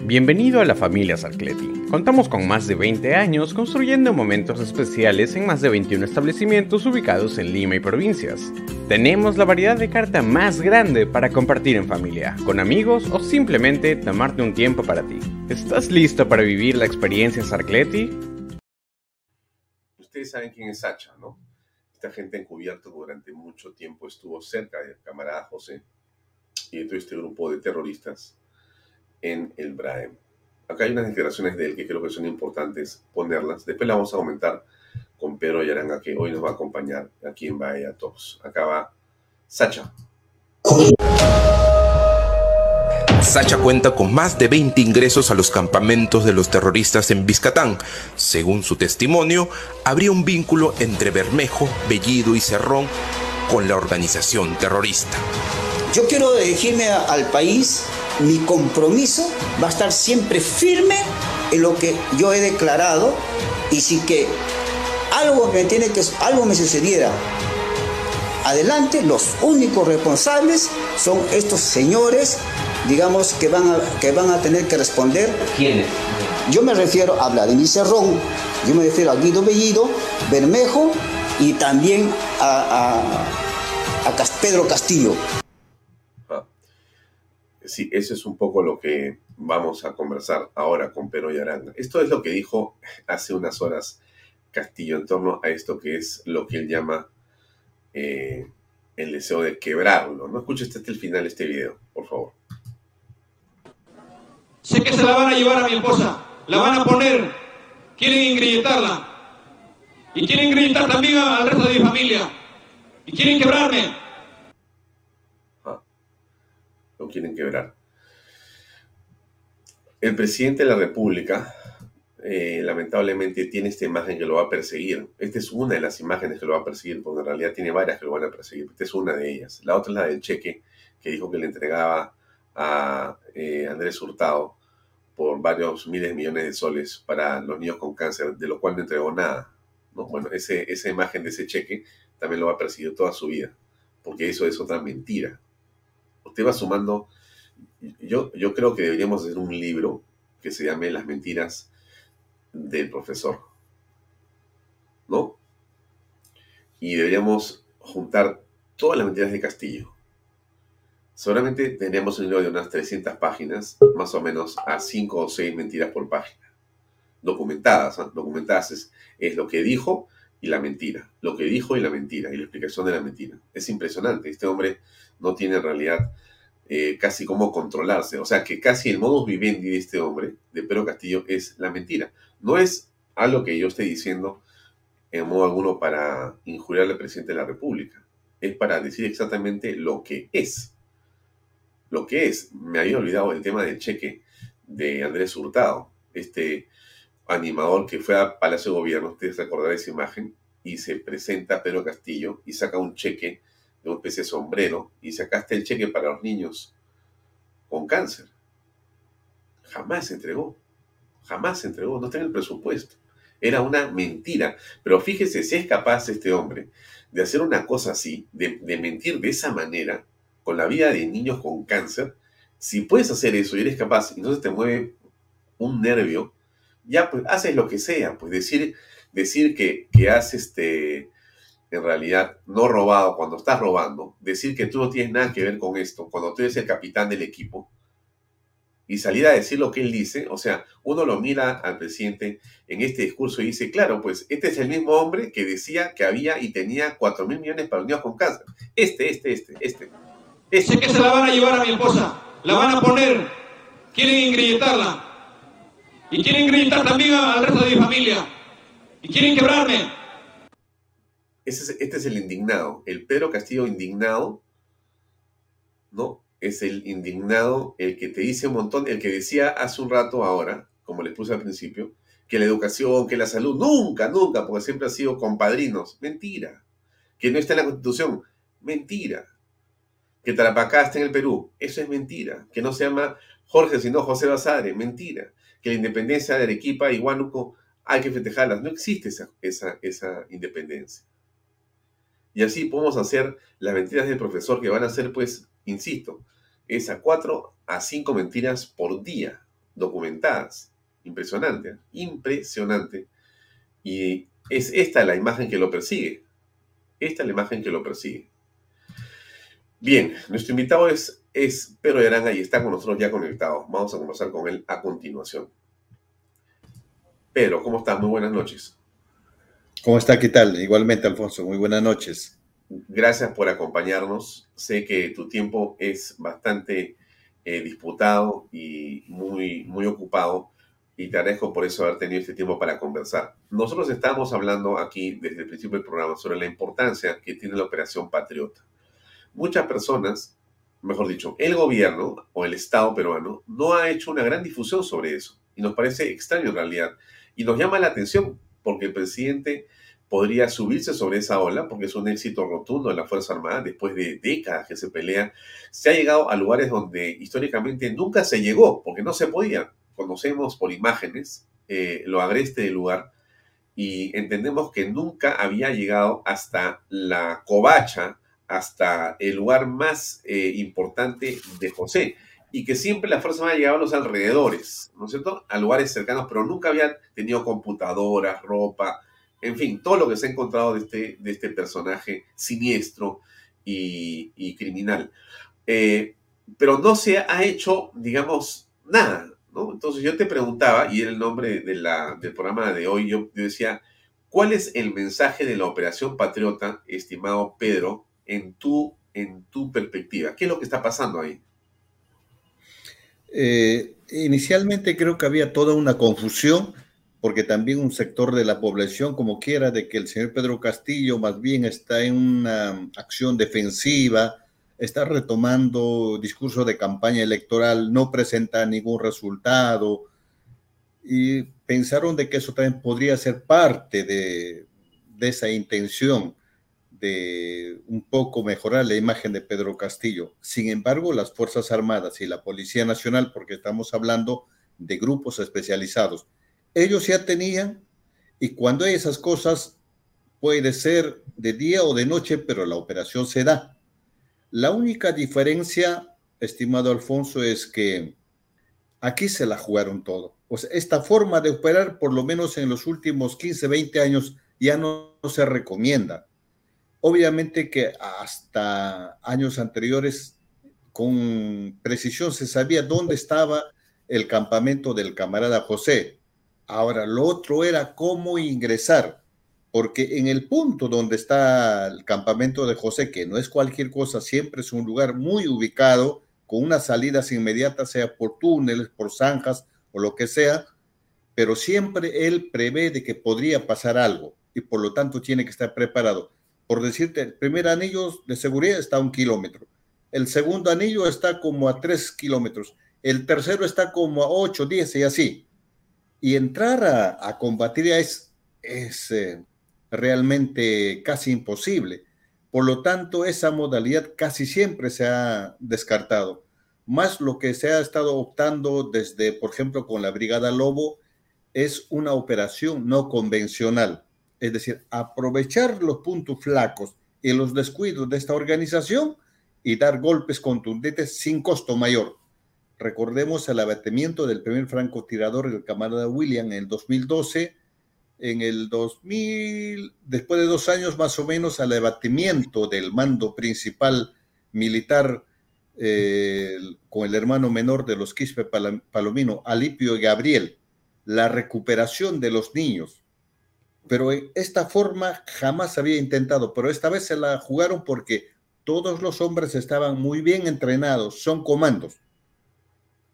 Bienvenido a la familia Sarcleti. Contamos con más de 20 años construyendo momentos especiales en más de 21 establecimientos ubicados en Lima y provincias. Tenemos la variedad de carta más grande para compartir en familia, con amigos o simplemente tomarte un tiempo para ti. ¿Estás listo para vivir la experiencia Sarcleti? Ustedes saben quién es Sacha, ¿no? Esta gente encubierto durante mucho tiempo estuvo cerca del camarada José y de todo este grupo de terroristas en el Braem. Acá hay unas declaraciones de él que creo que son importantes ponerlas. Después las vamos a comentar con Pedro Yaranga, que hoy nos va a acompañar aquí en Bahía Talks. Acá va Sacha. Sacha cuenta con más de 20 ingresos a los campamentos de los terroristas en Vizcatán. Según su testimonio, habría un vínculo entre Bermejo, Bellido y Cerrón con la organización terrorista. Yo quiero dirigirme al país, mi compromiso va a estar siempre firme en lo que yo he declarado y si que algo me tiene que algo me sucediera adelante, los únicos responsables son estos señores, digamos, que van a, que van a tener que responder. ¿Quiénes? Yo me refiero a Vladimir Cerrón, yo me refiero a Guido Bellido, Bermejo y también a, a, Pedro Castillo. Sí, eso es un poco lo que vamos a conversar ahora con Pedro Yaranga. Esto es lo que dijo hace unas horas Castillo en torno a esto que es lo que él llama eh, el deseo de quebrarlo. No escuches hasta el final este video, por favor. Sé que se la van a llevar a mi esposa, la van a poner, quieren ingredientarla. Y quieren ingredientar también al resto de mi familia. Y quieren quebrarme. Ah, lo quieren quebrar. El presidente de la República eh, lamentablemente tiene esta imagen que lo va a perseguir. Esta es una de las imágenes que lo va a perseguir, porque en realidad tiene varias que lo van a perseguir. Esta es una de ellas. La otra es la del cheque que dijo que le entregaba a eh, Andrés Hurtado por varios miles de millones de soles para los niños con cáncer, de lo cual no entregó nada. ¿no? Bueno, ese, esa imagen de ese cheque también lo va a perseguir toda su vida, porque eso es otra mentira. Usted va sumando, yo, yo creo que deberíamos hacer un libro que se llame Las mentiras del profesor. ¿No? Y deberíamos juntar todas las mentiras de Castillo. Seguramente tendríamos un libro de unas 300 páginas, más o menos a 5 o 6 mentiras por página. Documentadas, ¿ah? documentadas es, es lo que dijo y la mentira. Lo que dijo y la mentira, y la explicación de la mentira. Es impresionante. Este hombre no tiene en realidad eh, casi cómo controlarse. O sea que casi el modus vivendi de este hombre, de Pedro Castillo, es la mentira. No es algo que yo esté diciendo en modo alguno para injuriar al presidente de la República. Es para decir exactamente lo que es. Lo que es. Me había olvidado el tema del cheque de Andrés Hurtado, este animador que fue a Palacio de Gobierno, ustedes recordarán esa imagen, y se presenta a Pedro Castillo y saca un cheque de un especie de sombrero y sacaste el cheque para los niños con cáncer. Jamás se entregó. Jamás se entregó. No tenía el presupuesto. Era una mentira. Pero fíjese si es capaz este hombre de hacer una cosa así, de, mentir de esa manera, con la vida de niños con cáncer. Si puedes hacer eso y eres capaz, entonces te mueve un nervio, ya pues haces lo que sea, pues decir, decir que, que has este, en realidad no robado cuando estás robando, decir que tú no tienes nada que ver con esto, cuando tú eres el capitán del equipo, y salir a decir lo que él dice, o sea, uno lo mira al presidente en este discurso y dice, claro, pues este es el mismo hombre que decía que había y tenía 4 mil millones para los niños con cáncer. Este, este, este, este. Sé que se la van a llevar a mi esposa, la van a poner, quieren ingredientarla, y quieren ingredientar también al resto de mi familia, y quieren quebrarme. Este es, el indignado, el Pedro Castillo indignado, ¿no? Es el indignado, el que te dice un montón, el que decía hace un rato ahora, como les puse al principio, que la educación, que la salud, nunca, nunca, porque siempre ha sido compadrinos. Mentira. Que no está en la Constitución. Mentira. Que Tarapacá está en el Perú. Eso es mentira. Que no se llama Jorge, sino José Basadre. Mentira. Que la independencia de Arequipa y Huánuco hay que festejarlas. No existe esa, esa, esa independencia. Y así podemos hacer las mentiras del profesor que van a ser, pues, insisto, es a cuatro a cinco mentiras por día, documentadas. Impresionante, impresionante. Y es esta la imagen que lo persigue. Esta es la imagen que lo persigue. Bien, nuestro invitado es, es Pedro Aranga y está con nosotros ya conectado. Vamos a conversar con él a continuación. Pedro, ¿cómo estás? Muy buenas noches. ¿Cómo está? ¿Qué tal? Igualmente, Alfonso. Muy buenas noches. Gracias por acompañarnos. Sé que tu tiempo es bastante eh, disputado y muy, muy ocupado y te agradezco por eso haber tenido este tiempo para conversar. Nosotros estamos hablando aquí desde el principio del programa sobre la importancia que tiene la operación Patriota. Muchas personas mejor dicho, el gobierno o el Estado peruano no ha hecho una gran difusión sobre eso. Y nos parece extraño en realidad. Y nos llama la atención porque el presidente podría subirse sobre esa ola porque es un éxito rotundo de la Fuerza Armada después de décadas que se pelean. Se ha llegado a lugares donde históricamente nunca se llegó porque no se podía. Conocemos por imágenes eh, lo agreste del lugar y entendemos que nunca había llegado hasta la covacha, hasta el lugar más eh, importante de José y que siempre la fuerza ha llegado a los alrededores, ¿no es cierto? A lugares cercanos, pero nunca había tenido computadoras, ropa, en fin, todo lo que se ha encontrado de este, de este personaje siniestro y, criminal. Eh, pero no se ha hecho, digamos, nada. Entonces yo te preguntaba, y era el nombre del programa de hoy, yo decía, ¿cuál es el mensaje de la Operación Patriota, estimado Pedro, en tu, en tu perspectiva? ¿Qué es lo que está pasando ahí? Eh, inicialmente creo que había toda una confusión, porque también un sector de la población, como quiera, de que el señor Pedro Castillo más bien está en una acción defensiva, está retomando discurso de campaña electoral, no presenta ningún resultado, y pensaron de que eso también podría ser parte de, de esa intención un poco mejorar la imagen de Pedro Castillo. Sin embargo, las Fuerzas Armadas y la Policía Nacional, porque estamos hablando de grupos especializados, ellos ya tenían, y cuando hay esas cosas, puede ser de día o de noche, pero la operación se da. La única diferencia, estimado Alfonso, es que aquí se la jugaron todo. O sea, esta forma de operar, por lo menos en los últimos 15, 20 años, ya no se recomienda Obviamente que hasta años anteriores con precisión se sabía dónde estaba el campamento del camarada José. Ahora, lo otro era cómo ingresar, porque en el punto donde está el campamento de José, que no es cualquier cosa, siempre es un lugar muy ubicado, con unas salidas inmediatas, sea por túneles, por zanjas o lo que sea, pero siempre él prevé de que podría pasar algo y por lo tanto tiene que estar preparado por decirte, el primer anillo de seguridad está a un kilómetro, el segundo anillo está como a tres kilómetros, el tercero está como a ocho, diez y así. Y entrar a, combatir es, es eh, realmente casi imposible. Por lo tanto, esa modalidad casi siempre se ha descartado. Más lo que se ha estado optando desde, por ejemplo, con la Brigada Lobo, es una operación no convencional es decir, aprovechar los puntos flacos y los descuidos de esta organización y dar golpes contundentes sin costo mayor. Recordemos el abatimiento del primer francotirador, el camarada William, en el 2012, en el 2000, después de dos años más o menos, al abatimiento del mando principal militar eh, con el hermano menor de los Quispe Palomino, Alipio y Gabriel, la recuperación de los niños, pero esta forma jamás había intentado, pero esta vez se la jugaron porque todos los hombres estaban muy bien entrenados, son comandos.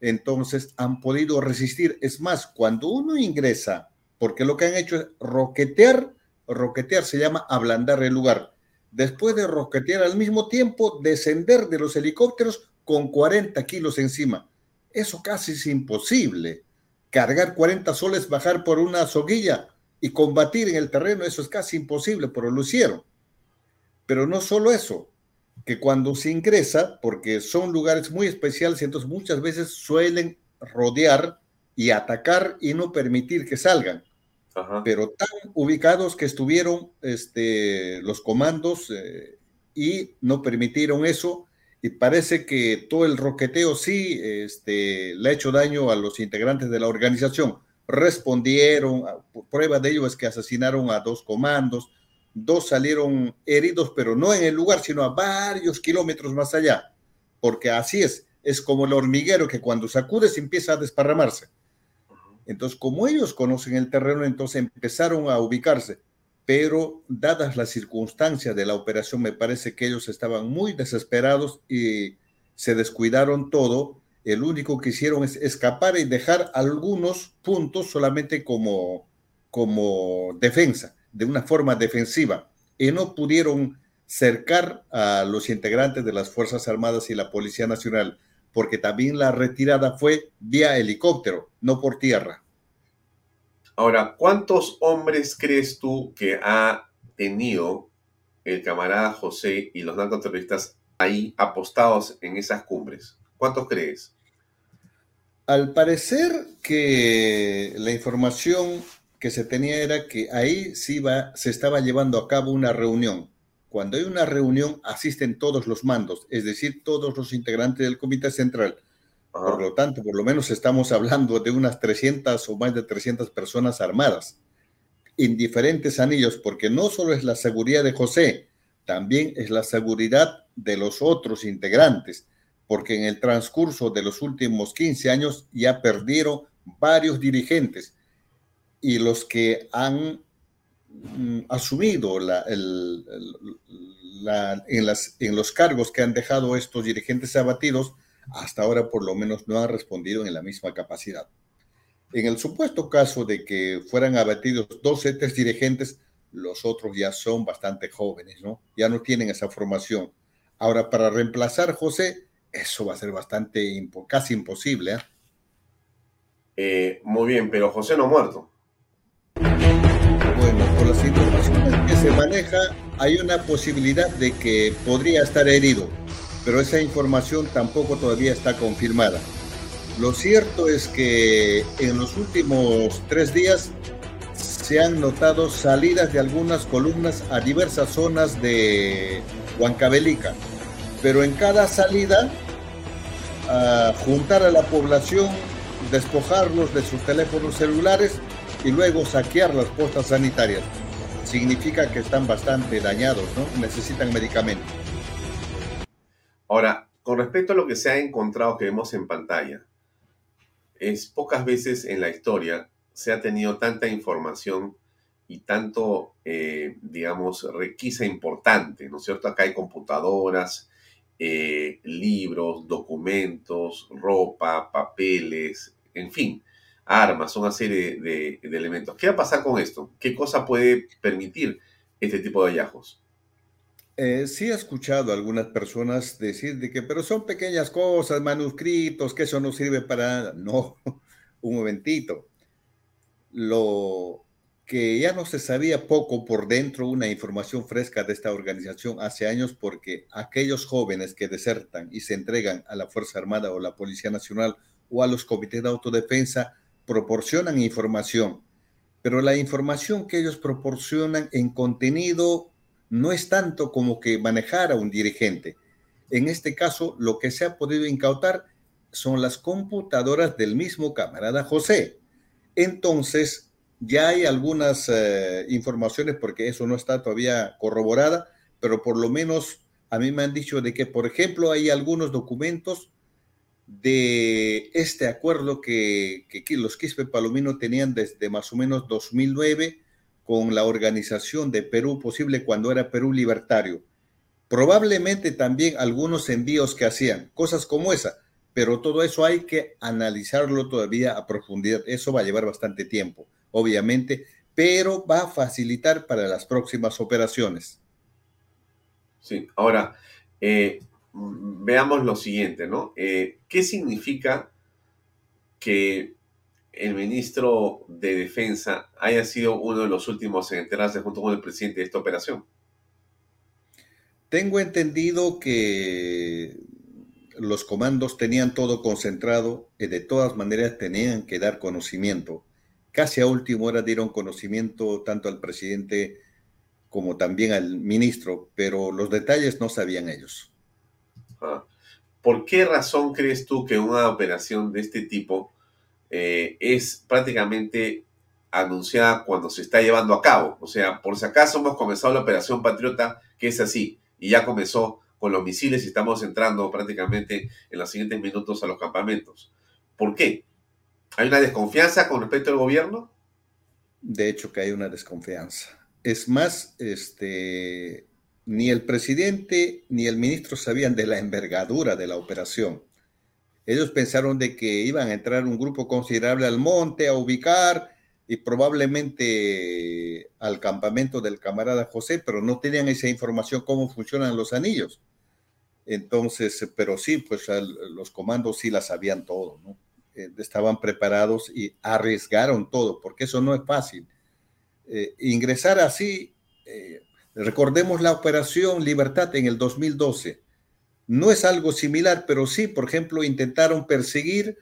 Entonces han podido resistir. Es más, cuando uno ingresa, porque lo que han hecho es roquetear, roquetear se llama ablandar el lugar. Después de roquetear al mismo tiempo, descender de los helicópteros con 40 kilos encima. Eso casi es imposible. Cargar 40 soles, bajar por una soguilla, y combatir en el terreno, eso es casi imposible, pero lo hicieron. Pero no solo eso, que cuando se ingresa, porque son lugares muy especiales, entonces muchas veces suelen rodear y atacar y no permitir que salgan. Pero tan ubicados que estuvieron este, los comandos eh, y no permitieron eso. Y parece que todo el roqueteo sí este, le ha hecho daño a los integrantes de la organización respondieron. Prueba de ello es que asesinaron a dos comandos, dos salieron heridos, pero no en el lugar, sino a varios kilómetros más allá, porque así es, es como el hormiguero que cuando sacudes empieza a desparramarse. Entonces, como ellos conocen el terreno, entonces empezaron a ubicarse, pero dadas las circunstancias de la operación, me parece que ellos estaban muy desesperados y se descuidaron todo el único que hicieron es escapar y dejar algunos puntos solamente como, como defensa, de una forma defensiva, y no pudieron cercar a los integrantes de las Fuerzas Armadas y la Policía Nacional, porque también la retirada fue vía helicóptero, no por tierra. Ahora, ¿cuántos hombres crees tú que ha tenido el camarada José y los narcoterroristas ahí apostados en esas cumbres? ¿Cuántos crees? Al parecer que la información que se tenía era que ahí se, se estaba llevando a cabo una reunión. Cuando hay una reunión asisten todos los mandos, es decir, todos los integrantes del Comité Central. Por lo tanto, por lo menos estamos hablando de unas 300 o más de 300 personas armadas en diferentes anillos, porque no solo es la seguridad de José, también es la seguridad de los otros integrantes, porque en el transcurso de los últimos 15 años ya perdieron varios dirigentes y los que han mm, asumido en, en los cargos que han dejado estos dirigentes abatidos, hasta ahora por lo menos no han respondido en la misma capacidad. En el supuesto caso de que fueran abatidos dos tres dirigentes, los otros ya son bastante jóvenes, ¿no? Ya no tienen esa formación. Ahora, para reemplazar José, eso va a ser bastante, casi imposible. ¿eh? ¿eh? muy bien, pero José no ha muerto. Bueno, por las informaciones que se maneja, hay una posibilidad de que podría estar herido, pero esa información tampoco todavía está confirmada. Lo cierto es que en los últimos tres días se han notado salidas de algunas columnas a diversas zonas de Huancavelica, pero en cada salida a juntar a la población, despojarlos de sus teléfonos celulares y luego saquear las postas sanitarias. Significa que están bastante dañados, ¿no? Necesitan medicamentos. Ahora, con respecto a lo que se ha encontrado que vemos en pantalla, es pocas veces en la historia se ha tenido tanta información y tanto, eh, digamos, requisa importante, ¿no es cierto? Acá hay computadoras, eh, libros, documentos, ropa, papeles, en fin, armas, una serie de, elementos. ¿Qué va a pasar con esto? ¿Qué cosa puede permitir este tipo de hallazgos? Eh, sí he escuchado algunas personas decir de que, pero son pequeñas cosas, manuscritos, que eso no sirve para nada. No, un momentito. Lo que ya no se sabía poco por dentro, una información fresca de esta organización hace años, porque aquellos jóvenes que desertan y se entregan a la Fuerza Armada o la Policía Nacional o a los comités de autodefensa proporcionan información, pero la información que ellos proporcionan en contenido no es tanto como que manejar a un dirigente. En este caso, lo que se ha podido incautar son las computadoras del mismo camarada José. Entonces, ya hay algunas eh, informaciones, porque eso no está todavía corroborada, pero por lo menos a mí me han dicho de que, por ejemplo, hay algunos documentos de este acuerdo que, que los Quispe Palomino tenían desde más o menos 2009 con la organización de Perú posible cuando era Perú libertario. Probablemente también algunos envíos que hacían, cosas como esa, pero todo eso hay que analizarlo todavía a profundidad. Eso va a llevar bastante tiempo, obviamente, pero va a facilitar para las próximas operaciones. Sí, ahora, eh, veamos lo siguiente, ¿no? Eh, ¿Qué significa que el ministro de Defensa haya sido uno de los últimos en enterarse junto con el presidente de esta operación. Tengo entendido que los comandos tenían todo concentrado y de todas maneras tenían que dar conocimiento. Casi a última hora dieron conocimiento tanto al presidente como también al ministro, pero los detalles no sabían ellos. Ah. ¿Por qué razón crees tú que una operación de este tipo eh, es prácticamente anunciada cuando se está llevando a cabo. O sea, por si acaso hemos comenzado la operación Patriota, que es así, y ya comenzó con los misiles y estamos entrando prácticamente en los siguientes minutos a los campamentos. ¿Por qué? ¿Hay una desconfianza con respecto al gobierno? De hecho que hay una desconfianza. Es más, este, ni el presidente ni el ministro sabían de la envergadura de la operación. Ellos pensaron de que iban a entrar un grupo considerable al monte a ubicar, y probablemente al campamento del camarada José, pero no tenían esa información cómo funcionan los anillos. Entonces, pero sí, pues los comandos sí la sabían todo, ¿no? Eh, estaban preparados y arriesgaron todo, porque eso no es fácil. Eh, ingresar así, eh, recordemos la operación Libertad en el 2012. No es algo similar, pero sí, por ejemplo, intentaron perseguir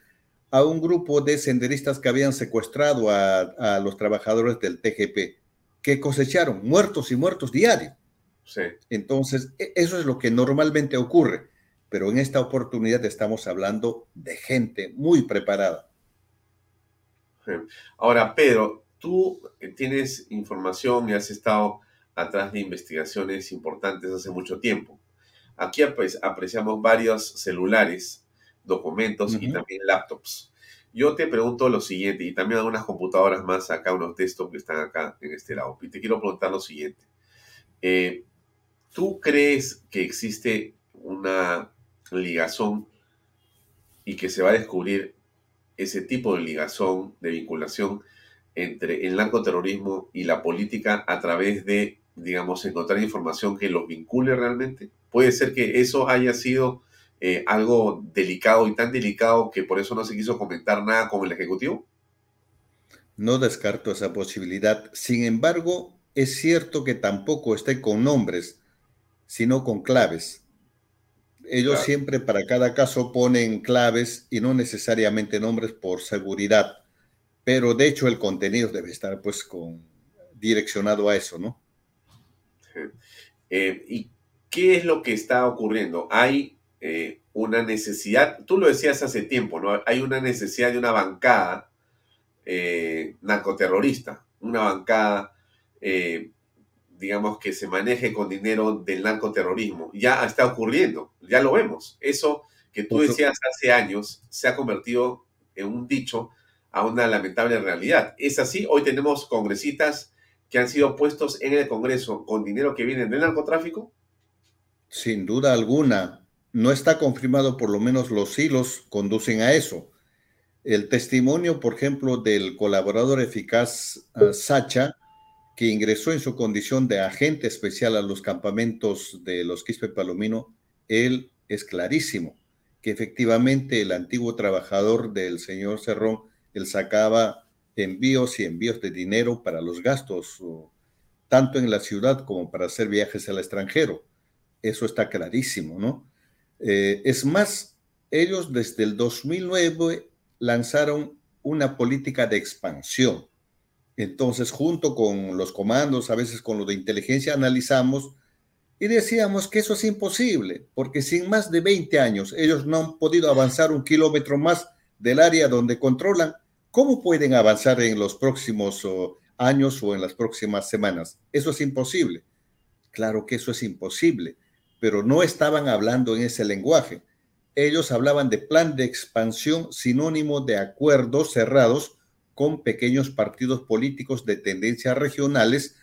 a un grupo de senderistas que habían secuestrado a, a los trabajadores del TGP, que cosecharon muertos y muertos diarios. Sí. Entonces, e, eso es lo que normalmente ocurre, pero en esta oportunidad estamos hablando de gente muy preparada. Ahora, Pedro, tú tienes información y has estado atrás de investigaciones importantes hace mucho tiempo. Aquí apreciamos varios celulares, documentos y también laptops. Yo te pregunto lo siguiente, y también algunas computadoras más, acá unos desktop que están acá en este lado. Y te quiero preguntar lo siguiente. Eh, ¿Tú crees que existe una ligazón y que se va a descubrir ese tipo de ligazón, de vinculación entre el narcoterrorismo y la política a través de, digamos, encontrar información que los vincule realmente? ¿Puede ser que eso haya sido eh, algo delicado y tan delicado que por eso no se quiso comentar nada con el Ejecutivo? No descarto esa posibilidad. Sin embargo, es cierto que tampoco esté con nombres sino con claves. Ellos siempre para cada caso ponen claves y no necesariamente nombres por seguridad, pero de hecho el contenido debe estar pues con direccionado a eso, ¿no? Eh, ¿Y qué es lo que está ocurriendo? Hay eh, una necesidad, tú lo decías hace tiempo, ¿no? Hay una necesidad de una bancada eh, narcoterrorista, una bancada digamos, que se maneje con dinero del narcoterrorismo. Ya está ocurriendo, ya lo vemos. Eso que tú decías hace años se ha convertido en un dicho a una lamentable realidad. ¿Es así? Hoy tenemos congresistas que han sido puestos en el Congreso con dinero que viene del narcotráfico. Sin duda alguna. No está confirmado, por lo menos los hilos conducen a eso. El testimonio, por ejemplo, del colaborador eficaz uh, Sacha, que ingresó en su condición de agente especial a los campamentos de los Quispe Palomino, él es clarísimo que efectivamente el antiguo trabajador del señor Cerrón, él sacaba envíos y envíos de dinero para los gastos, tanto en la ciudad como para hacer viajes al extranjero. Eso está clarísimo, ¿no? Eh, es más, ellos desde el 2009 lanzaron una política de expansión entonces, junto con los comandos, a veces con lo de inteligencia, analizamos y decíamos que eso es imposible, porque sin más de 20 años ellos no han podido avanzar un kilómetro más del área donde controlan. ¿Cómo pueden avanzar en los próximos años o en las próximas semanas? Eso es imposible. Claro que eso es imposible, pero no estaban hablando en ese lenguaje. Ellos hablaban de plan de expansión sinónimo de acuerdos cerrados con pequeños partidos políticos de tendencias regionales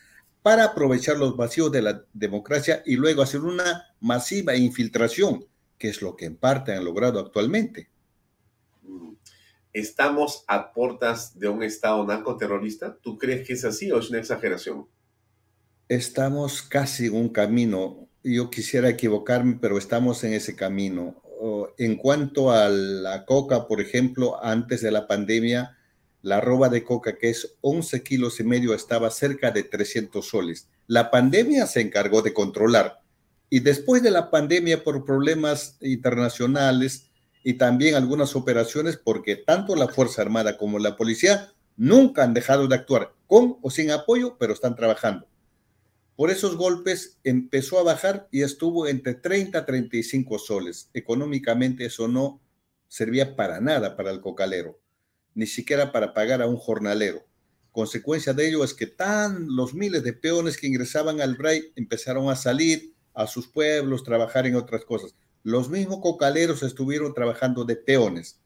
para aprovechar los vacíos de la democracia y luego hacer una masiva infiltración, que es lo que en parte han logrado actualmente. ¿Estamos a puertas de un Estado narcoterrorista? ¿Tú crees que es así o es una exageración? Estamos casi en un camino. Yo quisiera equivocarme, pero estamos en ese camino. En cuanto a la coca, por ejemplo, antes de la pandemia, la roba de coca, que es 11 kilos y medio, estaba cerca de 300 soles. La pandemia se encargó de controlar. Y después de la pandemia, por problemas internacionales y también algunas operaciones, porque tanto la Fuerza Armada como la policía nunca han dejado de actuar, con o sin apoyo, pero están trabajando. Por esos golpes empezó a bajar y estuvo entre 30 a 35 soles. Económicamente eso no servía para nada para el cocalero ni siquiera para pagar a un jornalero. Consecuencia de ello es que tan los miles de peones que ingresaban al BRAI empezaron a salir a sus pueblos, trabajar en otras cosas. Los mismos cocaleros estuvieron trabajando de peones.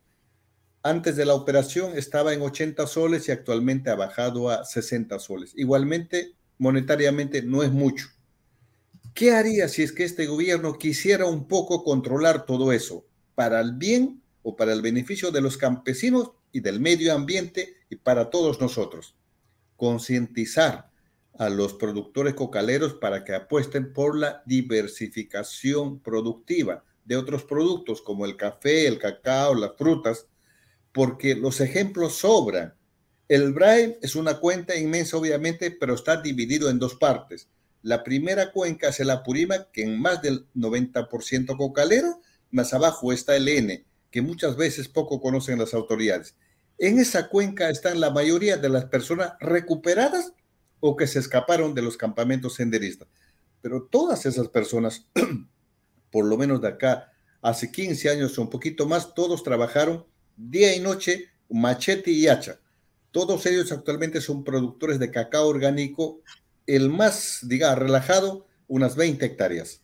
Antes de la operación estaba en 80 soles y actualmente ha bajado a 60 soles. Igualmente, monetariamente no es mucho. ¿Qué haría si es que este gobierno quisiera un poco controlar todo eso para el bien o para el beneficio de los campesinos y del medio ambiente y para todos nosotros. concientizar a los productores cocaleros para que apuesten por la diversificación productiva de otros productos como el café, el cacao, las frutas, porque los ejemplos sobran. El BRAE es una cuenta inmensa, obviamente, pero está dividido en dos partes. La primera cuenca es el Apurímac, que en más del 90% cocalero, más abajo está el N, que muchas veces poco conocen las autoridades. En esa cuenca están la mayoría de las personas recuperadas o que se escaparon de los campamentos senderistas. Pero todas esas personas, por lo menos de acá, hace 15 años o un poquito más, todos trabajaron día y noche, machete y hacha. Todos ellos actualmente son productores de cacao orgánico, el más, diga, relajado, unas 20 hectáreas.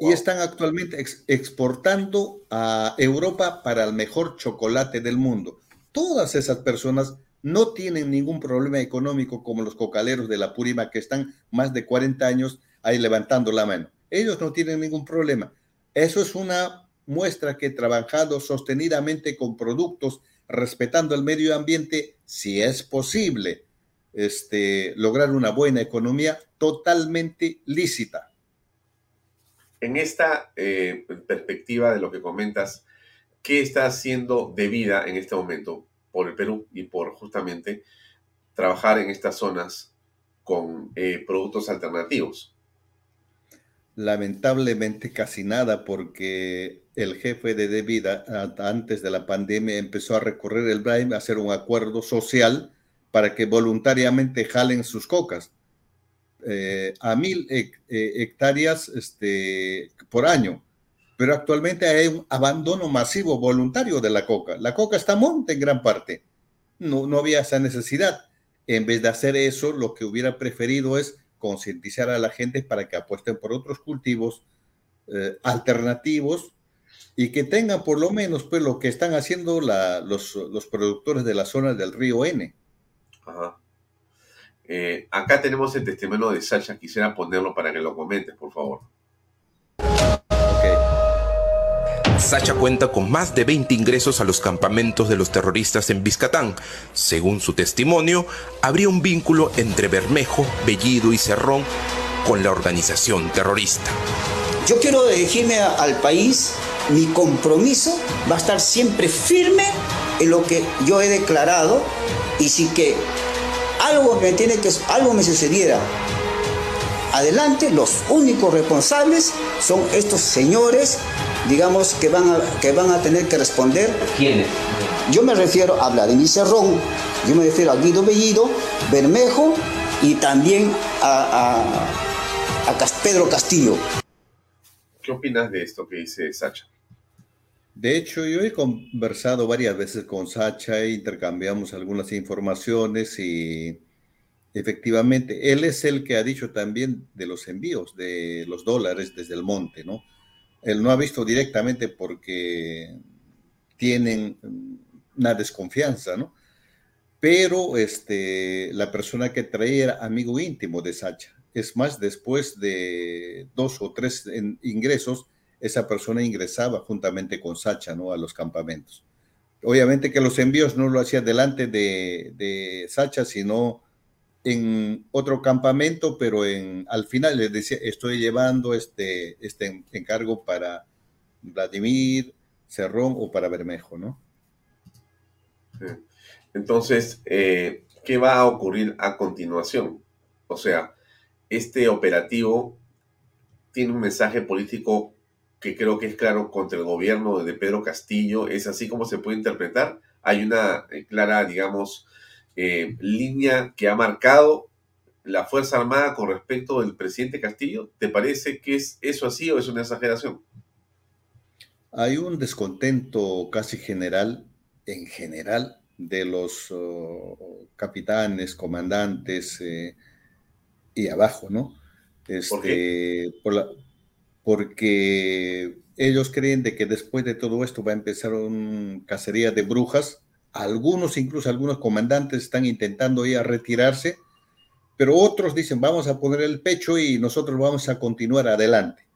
Y están actualmente exportando a Europa para el mejor chocolate del mundo. Todas esas personas no tienen ningún problema económico como los cocaleros de la Purima que están más de 40 años ahí levantando la mano. Ellos no tienen ningún problema. Eso es una muestra que trabajado sostenidamente con productos, respetando el medio ambiente, si es posible, este, lograr una buena economía totalmente lícita. En esta eh, perspectiva de lo que comentas, ¿qué está haciendo de vida en este momento por el Perú y por justamente trabajar en estas zonas con eh, productos alternativos? Lamentablemente casi nada porque el jefe de Devida antes de la pandemia empezó a recorrer el Braille a hacer un acuerdo social para que voluntariamente jalen sus cocas eh, a mil eh, hectáreas este, por año pero actualmente hay un abandono masivo voluntario de la coca. La coca está monta en gran parte. No, había esa necesidad. En vez de hacer eso, lo que hubiera preferido es concientizar a la gente para que apuesten por otros cultivos eh, alternativos y que tengan por lo menos pues, lo que están haciendo los, productores de la zona del río N. Eh, acá tenemos el testimonio de Sacha. Quisiera ponerlo para que lo comentes, por favor. Sacha cuenta con más de 20 ingresos a los campamentos de los terroristas en Biscatán. Según su testimonio, habría un vínculo entre Bermejo, Bellido y Cerrón con la organización terrorista. Yo quiero dirigirme al país, mi compromiso va a estar siempre firme en lo que yo he declarado y si que algo me tiene que algo me sucediera adelante, los únicos responsables son estos señores digamos, que van a, que van a tener que responder. ¿Quiénes? Yo me refiero a Vladimir Cerrón, yo me refiero a Guido Bellido, Bermejo y también a, a, a Pedro Castillo. ¿Qué opinas de esto que dice Sacha? De hecho, yo he conversado varias veces con Sacha, intercambiamos algunas informaciones y efectivamente, él es el que ha dicho también de los envíos de los dólares desde el monte, ¿no? Él no ha visto directamente porque tienen una desconfianza, ¿no? Pero este, la persona que traía era amigo íntimo de Sacha. Es más, después de dos o tres ingresos, esa persona ingresaba juntamente con Sacha, ¿no? A los campamentos. Obviamente que los envíos no lo hacía delante de, de Sacha, sino en otro campamento, pero en, al final les decía, estoy llevando este, este encargo para Vladimir, Cerrón o para Bermejo, ¿no? Entonces, eh, ¿qué va a ocurrir a continuación? O sea, este operativo tiene un mensaje político que creo que es claro contra el gobierno de Pedro Castillo. ¿Es así como se puede interpretar? Hay una eh, clara, digamos, eh, línea que ha marcado la Fuerza Armada con respecto del presidente Castillo? ¿Te parece que es eso así o es una exageración? Hay un descontento casi general, en general, de los oh, capitanes, comandantes eh, y abajo, ¿no? Este, ¿Por porque ellos creen de que después de todo esto va a empezar una cacería de brujas algunos, incluso algunos comandantes están intentando ir a retirarse, pero otros dicen, vamos a poner el pecho y nosotros vamos a continuar adelante,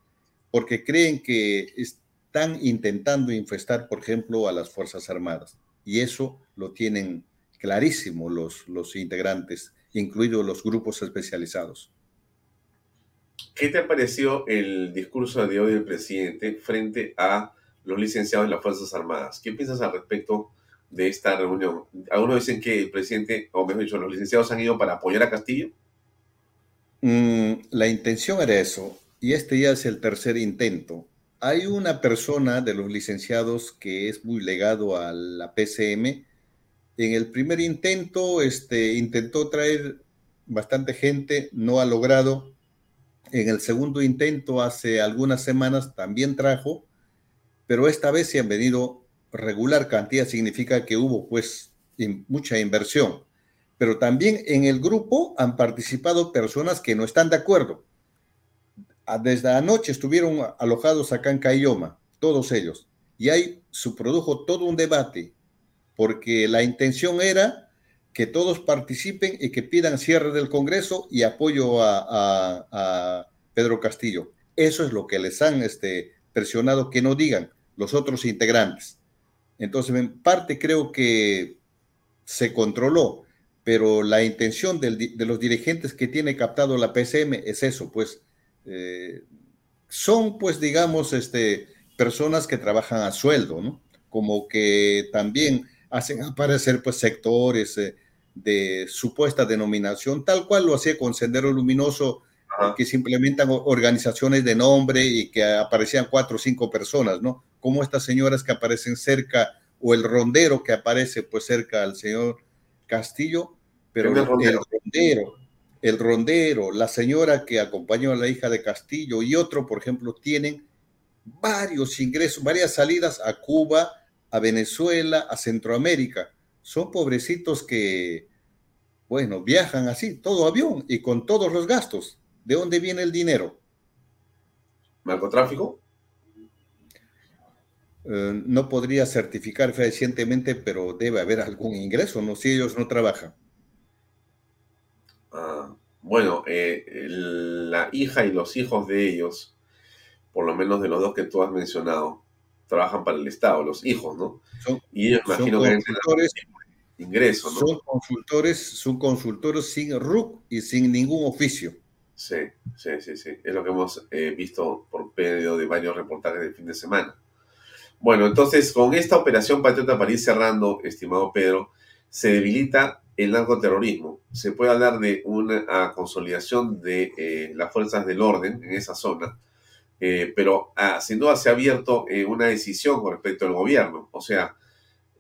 porque creen que están intentando infestar, por ejemplo, a las Fuerzas Armadas. Y eso lo tienen clarísimo los, los integrantes incluidos los grupos especializados. ¿Qué te ha parecido el discurso de hoy del presidente frente a los licenciados de las Fuerzas Armadas? ¿Qué piensas al respecto de esta reunión? Algunos dicen que el presidente, o mejor dicho, los licenciados han ido para apoyar a Castillo. Mm, la intención era eso, y este ya es el tercer intento. Hay una persona de los licenciados que es muy legado a la PCM. En el primer intento, este, intentó traer bastante gente, no ha logrado. En el segundo intento, hace algunas semanas, también trajo, pero esta vez se han venido regular cantidad, significa que hubo pues mucha inversión. Pero también en el grupo han participado personas que no están de acuerdo. Desde anoche estuvieron alojados acá en Cayoma, todos ellos, y ahí se produjo todo un debate, porque la intención era que todos participen y que pidan cierre del Congreso y apoyo a, Pedro Castillo. Eso es lo que les han este, presionado que no digan los otros integrantes. Entonces, en parte creo que se controló, pero la intención de los dirigentes que tiene captado la PCM es eso, pues eh, son, pues, digamos, este, personas que trabajan a sueldo, ¿no? Como que también hacen aparecer, pues, sectores eh, de supuesta denominación, tal cual lo hacía con Sendero Luminoso, que se implementan organizaciones de nombre y que aparecían cuatro o cinco personas, ¿no? Como estas señoras que aparecen cerca, o el rondero que aparece pues cerca al señor Castillo, pero el rondero, el rondero, la señora que acompañó a la hija de Castillo y otro, por ejemplo, tienen varios ingresos, varias salidas a Cuba, a Venezuela, a Centroamérica. Son pobrecitos que, bueno, viajan así, todo avión y con todos los gastos. ¿De dónde viene el dinero? ¿Narcotráfico? Eh, no podría certificar fehacientemente, pero debe haber algún ingreso, ¿no? Si ellos no trabajan. Ah, bueno, eh, la hija y los hijos de ellos, por lo menos de los dos que tú has mencionado, trabajan para el Estado, los hijos, ¿no? y ellos imagino que consultores, ingresos, ¿no? Son consultores, son consultores sin RUC y sin ningún oficio. Sí, sí, sí, sí. Es lo que hemos eh, visto por medio de varios reportajes del fin de semana. Bueno, entonces con esta operación Patriota París cerrando, estimado Pedro, se debilita el narcoterrorismo. Se puede hablar de una consolidación de eh, las fuerzas del orden en esa zona, eh, pero ah, sin duda se ha abierto eh, una decisión con respecto al gobierno. O sea,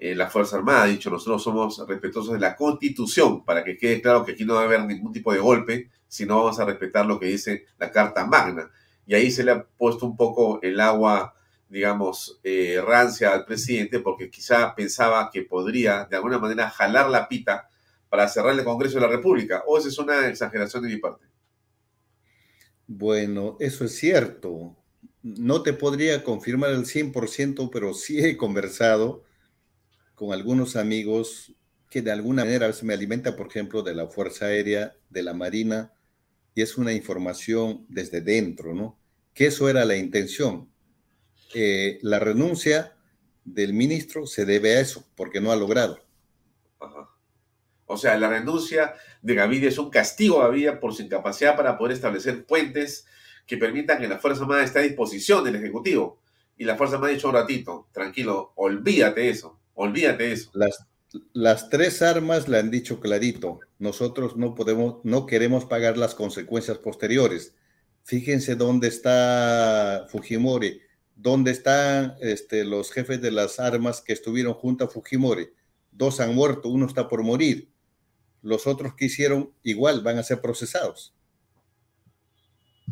la Fuerza Armada ha dicho, nosotros somos respetuosos de la Constitución, para que quede claro que aquí no va a haber ningún tipo de golpe, sino vamos a respetar lo que dice la Carta Magna. Y ahí se le ha puesto un poco el agua digamos, eh, rancia al presidente porque quizá pensaba que podría de alguna manera jalar la pita para cerrar el Congreso de la República. ¿O esa es una exageración de mi parte? Bueno, eso es cierto. No te podría confirmar el 100%, pero sí he conversado con algunos amigos que de alguna manera se me alimenta, por ejemplo, de la Fuerza Aérea, de la Marina, y es una información desde dentro, ¿no? Que eso era la intención, eh, la renuncia del ministro se debe a eso, porque no ha logrado. O sea, la renuncia de Gaviria es un castigo a Gaviria por su incapacidad para poder establecer puentes que permitan que la Fuerza Armada esté a disposición del Ejecutivo. Y la Fuerza Armada ha dicho un ratito, tranquilo, olvídate eso, olvídate eso. Las, las tres armas le han dicho clarito, nosotros no podemos, no queremos pagar las consecuencias posteriores. Fíjense dónde está Fujimori ¿Dónde están este, los jefes de las armas que estuvieron junto a Fujimori? Dos han muerto, uno está por morir. Los otros que hicieron igual van a ser procesados.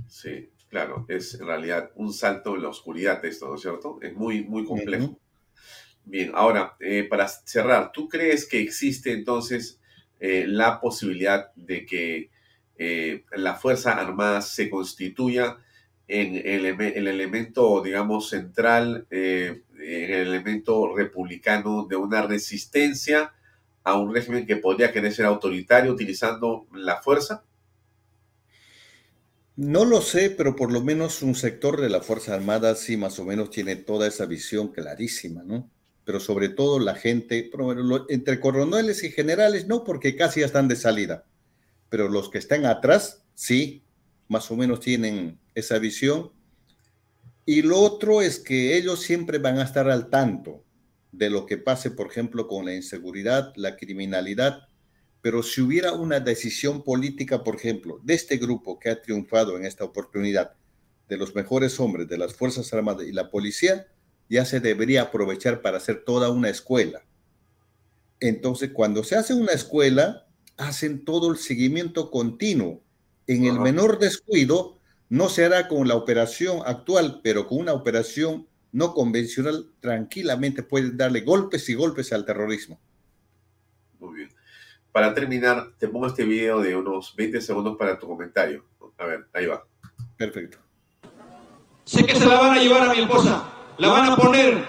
Sí, claro, es en realidad un salto en la oscuridad esto, ¿no es cierto? Es muy, muy complejo. Bien, ahora, eh, para cerrar, ¿tú crees que existe entonces eh, la posibilidad de que eh, la Fuerza Armada se constituya en el, elemento, digamos, central, eh, en el elemento republicano de una resistencia a un régimen que podría querer ser autoritario utilizando la fuerza? No lo sé, pero por lo menos un sector de la Fuerza Armada sí más o menos tiene toda esa visión clarísima, ¿no? Pero sobre todo la gente, entre coroneles y generales, no, porque casi ya están de salida, pero los que están atrás, sí, más o menos tienen esa visión. Y lo otro es que ellos siempre van a estar al tanto de lo que pase, por ejemplo, con la inseguridad, la criminalidad, pero si hubiera una decisión política, por ejemplo, de este grupo que ha triunfado en esta oportunidad, de los mejores hombres de las Fuerzas Armadas y la policía, ya se debería aprovechar para hacer toda una escuela. Entonces, cuando se hace una escuela, hacen todo el seguimiento continuo. En el menor descuido, no se hará con la operación actual, pero con una operación no convencional, tranquilamente pueden darle golpes y golpes al terrorismo. Muy bien. Para terminar, te pongo este video de unos 20 segundos para tu comentario. A ver, ahí va. Perfecto. Sé que se la van a llevar a mi esposa, la van a poner,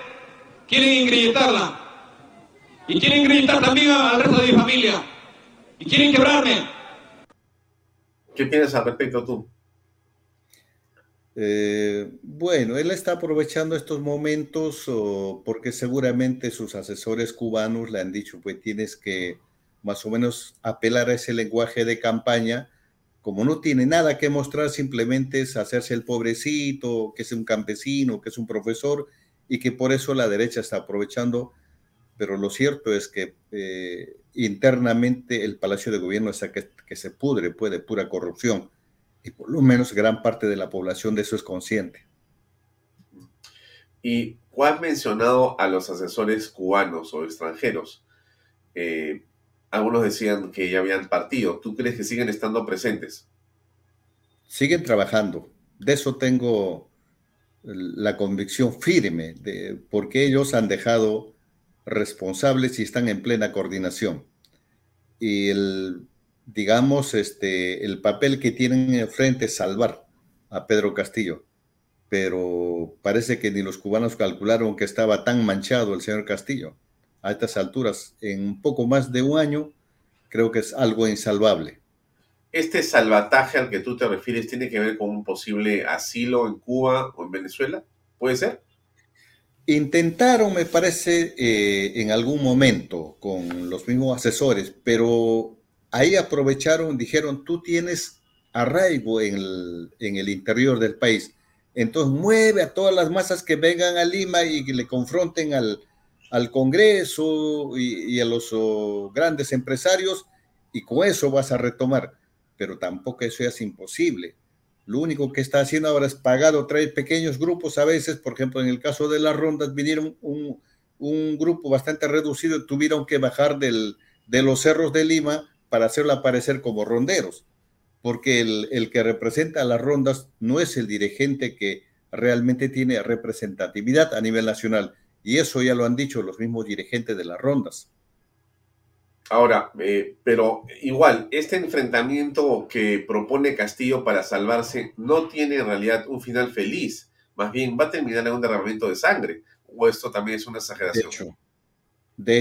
quieren ingrilletarla. Y quieren ingrilletar también al resto de mi familia. Y quieren quebrarme. ¿Qué piensas al respecto tú? Eh, bueno, él está aprovechando estos momentos porque seguramente sus asesores cubanos le han dicho, pues tienes que más o menos apelar a ese lenguaje de campaña. Como no tiene nada que mostrar, simplemente es hacerse el pobrecito, que es un campesino, que es un profesor, y que por eso la derecha está aprovechando. Pero lo cierto es que eh, internamente el Palacio de Gobierno está que, que se pudre, puede, pura corrupción y por lo menos gran parte de la población de eso es consciente. Y has mencionado a los asesores cubanos o extranjeros. Eh, algunos decían que ya habían partido. ¿Tú crees que siguen estando presentes? Siguen trabajando. De eso tengo la convicción firme, de porque ellos han dejado responsables y están en plena coordinación. Y el digamos, este, el papel que tienen enfrente es salvar a Pedro Castillo. Pero parece que ni los cubanos calcularon que estaba tan manchado el señor Castillo. A estas alturas, en poco más de un año, creo que es algo insalvable. ¿Este salvataje al que tú te refieres tiene que ver con un posible asilo en Cuba o en Venezuela? ¿Puede ser? Intentaron, me parece, eh, en algún momento con los mismos asesores, pero ahí aprovecharon, dijeron, tú tienes arraigo en el, interior del país. Entonces mueve a todas las masas que vengan a Lima y que le confronten al, Congreso y, a los grandes empresarios y con eso vas a retomar. Pero tampoco eso es imposible. Lo único que está haciendo ahora es pagar o traer pequeños grupos a veces. Por ejemplo, en el caso de las rondas vinieron un, grupo bastante reducido tuvieron que bajar del, de los cerros de Lima para hacerlo aparecer como ronderos, porque el, que representa a las rondas no es el dirigente que realmente tiene representatividad a nivel nacional. Y eso ya lo han dicho los mismos dirigentes de las rondas. Ahora, eh, pero igual, este enfrentamiento que propone Castillo para salvarse no tiene en realidad un final feliz. Más bien va a terminar en un derramamiento de sangre. ¿O esto también es una exageración? De hecho, de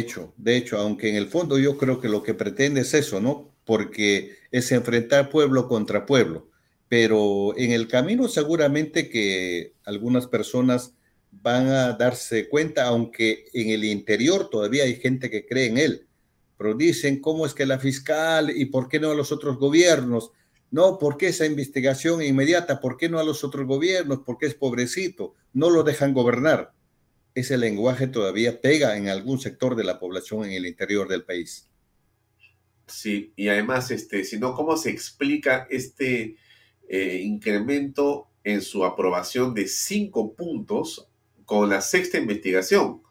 hecho, aunque en el fondo yo creo que lo que pretende es eso, ¿no? Porque es enfrentar pueblo contra pueblo. Pero en el camino seguramente que algunas personas van a darse cuenta, aunque en el interior todavía hay gente que cree en él, pero dicen, ¿cómo es que la fiscal y por qué no a los otros gobiernos? No, ¿por qué esa investigación inmediata? ¿Por qué no a los otros gobiernos? ¿Por qué es pobrecito? No lo dejan gobernar ese lenguaje todavía pega en algún sector de la población en el interior del país. Sí, y además, este, si no, ¿cómo se explica este eh, incremento en su aprobación de cinco puntos con la sexta investigación?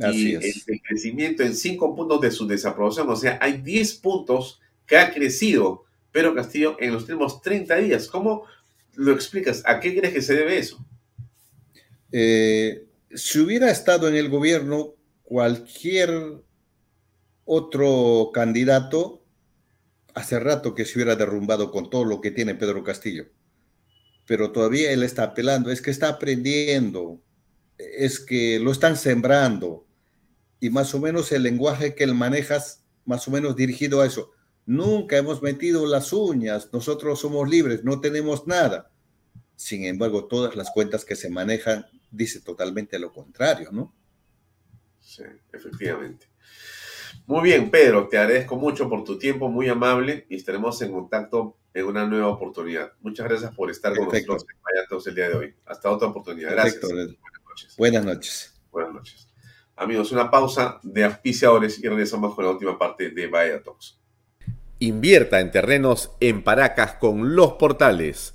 Así y es. el, crecimiento en cinco puntos de su desaprobación, o sea, hay diez puntos que ha crecido Pedro Castillo en los últimos 30 días. ¿Cómo lo explicas? ¿A qué crees que se debe eso? Eh, si hubiera estado en el gobierno cualquier otro candidato, hace rato que se hubiera derrumbado con todo lo que tiene Pedro Castillo. Pero todavía él está apelando, es que está aprendiendo, es que lo están sembrando. Y más o menos el lenguaje que él maneja, más o menos dirigido a eso. Nunca hemos metido las uñas, nosotros somos libres, no tenemos nada. Sin embargo, todas las cuentas que se manejan dice totalmente lo contrario, ¿no? Sí, efectivamente. Muy bien, Pedro, te agradezco mucho por tu tiempo, muy amable, y estaremos en contacto en una nueva oportunidad. Muchas gracias por estar con nosotros en el día de hoy. Hasta otra oportunidad. Gracias. Buenas noches. Buenas noches. Buenas noches. Amigos, una pausa de auspiciadores y regresamos con la última parte de Vaya Talks. Invierta en terrenos en Paracas con los portales,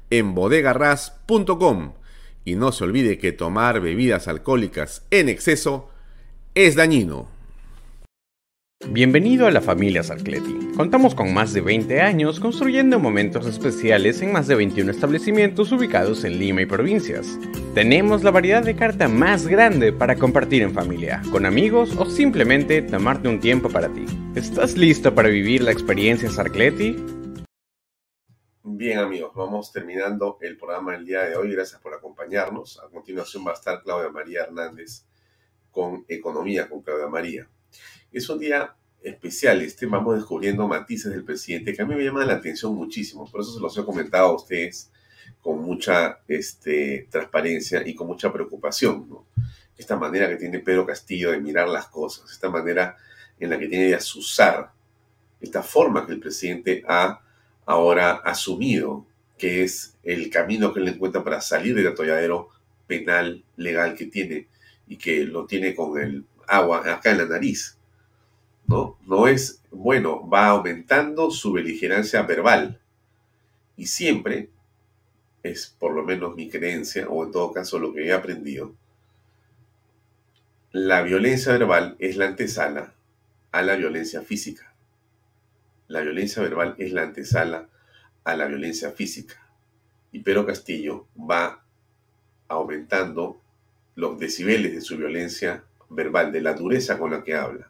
en bodegarras.com. Y no se olvide que tomar bebidas alcohólicas en exceso es dañino. Bienvenido a la familia Sarcleti. Contamos con más de 20 años construyendo momentos especiales en más de 21 establecimientos ubicados en Lima y provincias. Tenemos la variedad de carta más grande para compartir en familia, con amigos o simplemente tomarte un tiempo para ti. ¿Estás listo para vivir la experiencia Sarcleti? Bien amigos, vamos terminando el programa del día de hoy. Gracias por acompañarnos. A continuación va a estar Claudia María Hernández con Economía con Claudia María. Es un día especial, este vamos descubriendo matices del presidente que a mí me llaman la atención muchísimo, por eso se los he comentado a ustedes con mucha este, transparencia y con mucha preocupación. Esta manera que tiene Pedro Castillo de mirar las cosas, esta manera en la que tiene de asusar, esta forma que el presidente ha ahora asumido, que es el camino que él encuentra para salir del atolladero penal legal que tiene y que lo tiene con el agua acá en la nariz. ¿no? No es, bueno, va aumentando su beligerancia verbal. Y siempre, es por lo menos mi creencia, o en todo caso lo que he aprendido, la violencia verbal es la antesala a la violencia física. La violencia verbal es la antesala a la violencia física. Y Pedro Castillo va aumentando los decibeles de su violencia verbal, de la dureza con la que habla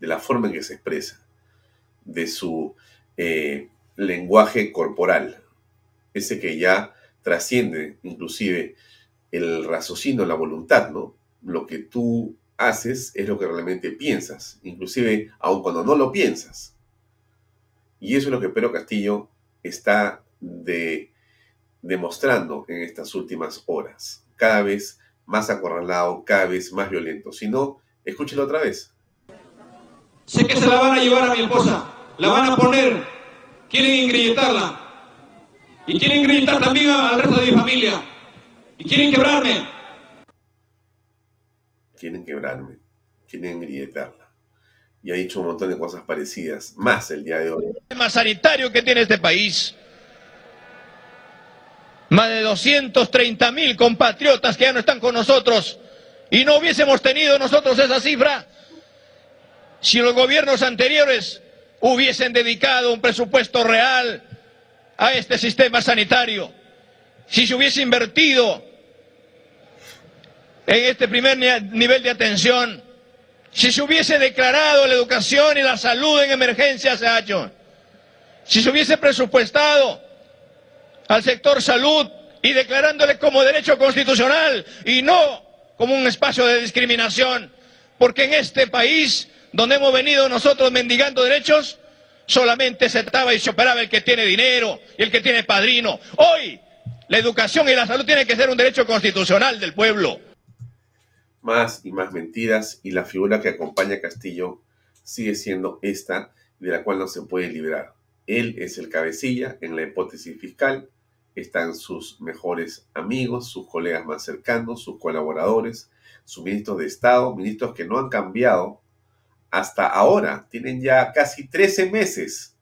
de la forma en que se expresa, de su eh, lenguaje corporal, ese que ya trasciende inclusive el raciocinio, la voluntad, ¿no? Lo que tú haces es lo que realmente piensas, inclusive aun cuando no lo piensas. Y eso es lo que Pedro Castillo está de, demostrando en estas últimas horas. Cada vez más acorralado, cada vez más violento. Si no, escúchelo otra vez. Sé que se la van a llevar a mi esposa, la van a poner, quieren ingrilletarla. Y quieren ingrilletar también al resto de mi familia. Y quieren quebrarme. Quieren quebrarme, quieren ingrilletarla. Y ha dicho un montón de cosas parecidas, más el día de hoy. El tema sanitario que tiene este país. Más de 230 mil compatriotas que ya no están con nosotros. Y no hubiésemos tenido nosotros esa cifra, si los gobiernos anteriores hubiesen dedicado un presupuesto real a este sistema sanitario, si se hubiese invertido en este primer nivel de atención, si se hubiese declarado la educación y la salud en emergencia hace años, si se hubiese presupuestado al sector salud y declarándole como derecho constitucional y no como un espacio de discriminación, porque en este país donde hemos venido nosotros mendigando derechos, solamente se trataba y se operaba el que tiene dinero y el que tiene padrino. Hoy, la educación y la salud tienen que ser un derecho constitucional del pueblo. Más y más mentiras y la figura que acompaña a Castillo sigue siendo esta de la cual no se puede librar. Él es el cabecilla en la hipótesis fiscal, están sus mejores amigos, sus colegas más cercanos, sus colaboradores, sus ministros de Estado, ministros que no han cambiado hasta ahora. Tienen ya casi 13 meses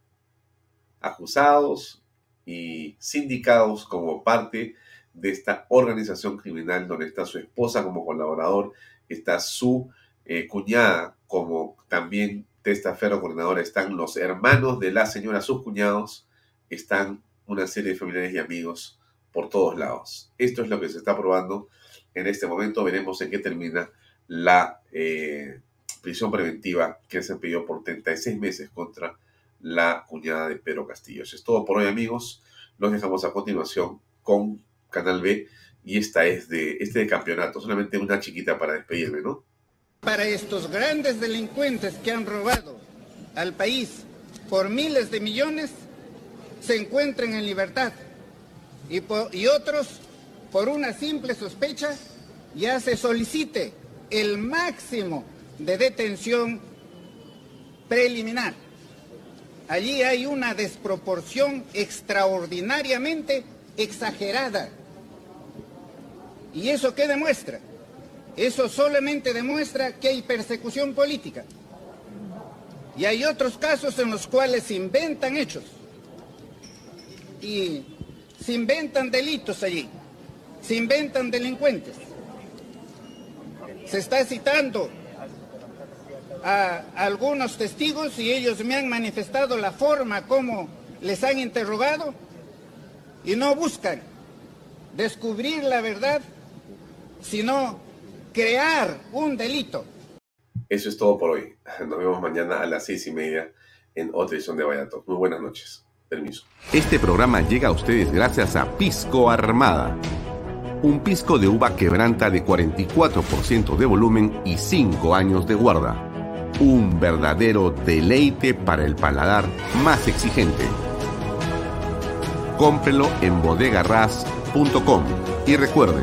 acusados y sindicados como parte de esta organización criminal donde está su esposa como colaborador, está su eh, cuñada como también testaferro coordinadora, están los hermanos de la señora, sus cuñados, están una serie de familiares y amigos por todos lados. Esto es lo que se está probando en este momento. Veremos en qué termina la eh, prisión preventiva que se pidió por 36 meses contra la cuñada de Pedro Castillo. Es todo por hoy, amigos. Nos dejamos a continuación con Canal B y esta es de este de campeonato, solamente una chiquita para despedirme, ¿no? Para estos grandes delincuentes que han robado al país por miles de millones, se encuentren en libertad y, y otros, por una simple sospecha, ya se solicite el máximo de detención preliminar. Allí hay una desproporción extraordinariamente exagerada. ¿Y eso qué demuestra? Eso solamente demuestra que hay persecución política. Y hay otros casos en los cuales se inventan hechos. Y se inventan delitos allí. Se inventan delincuentes. Se está citando a algunos testigos y ellos me han manifestado la forma como les han interrogado y no buscan descubrir la verdad, sino crear un delito. Eso es todo por hoy. Nos vemos mañana a las seis y media en otra edición de Vallato. Muy buenas noches. Permiso. Este programa llega a ustedes gracias a Pisco Armada. Un pisco de uva quebranta de 44% de volumen y 5 años de guarda un verdadero deleite para el paladar más exigente. Cómprelo en bodegarras.com y recuerde,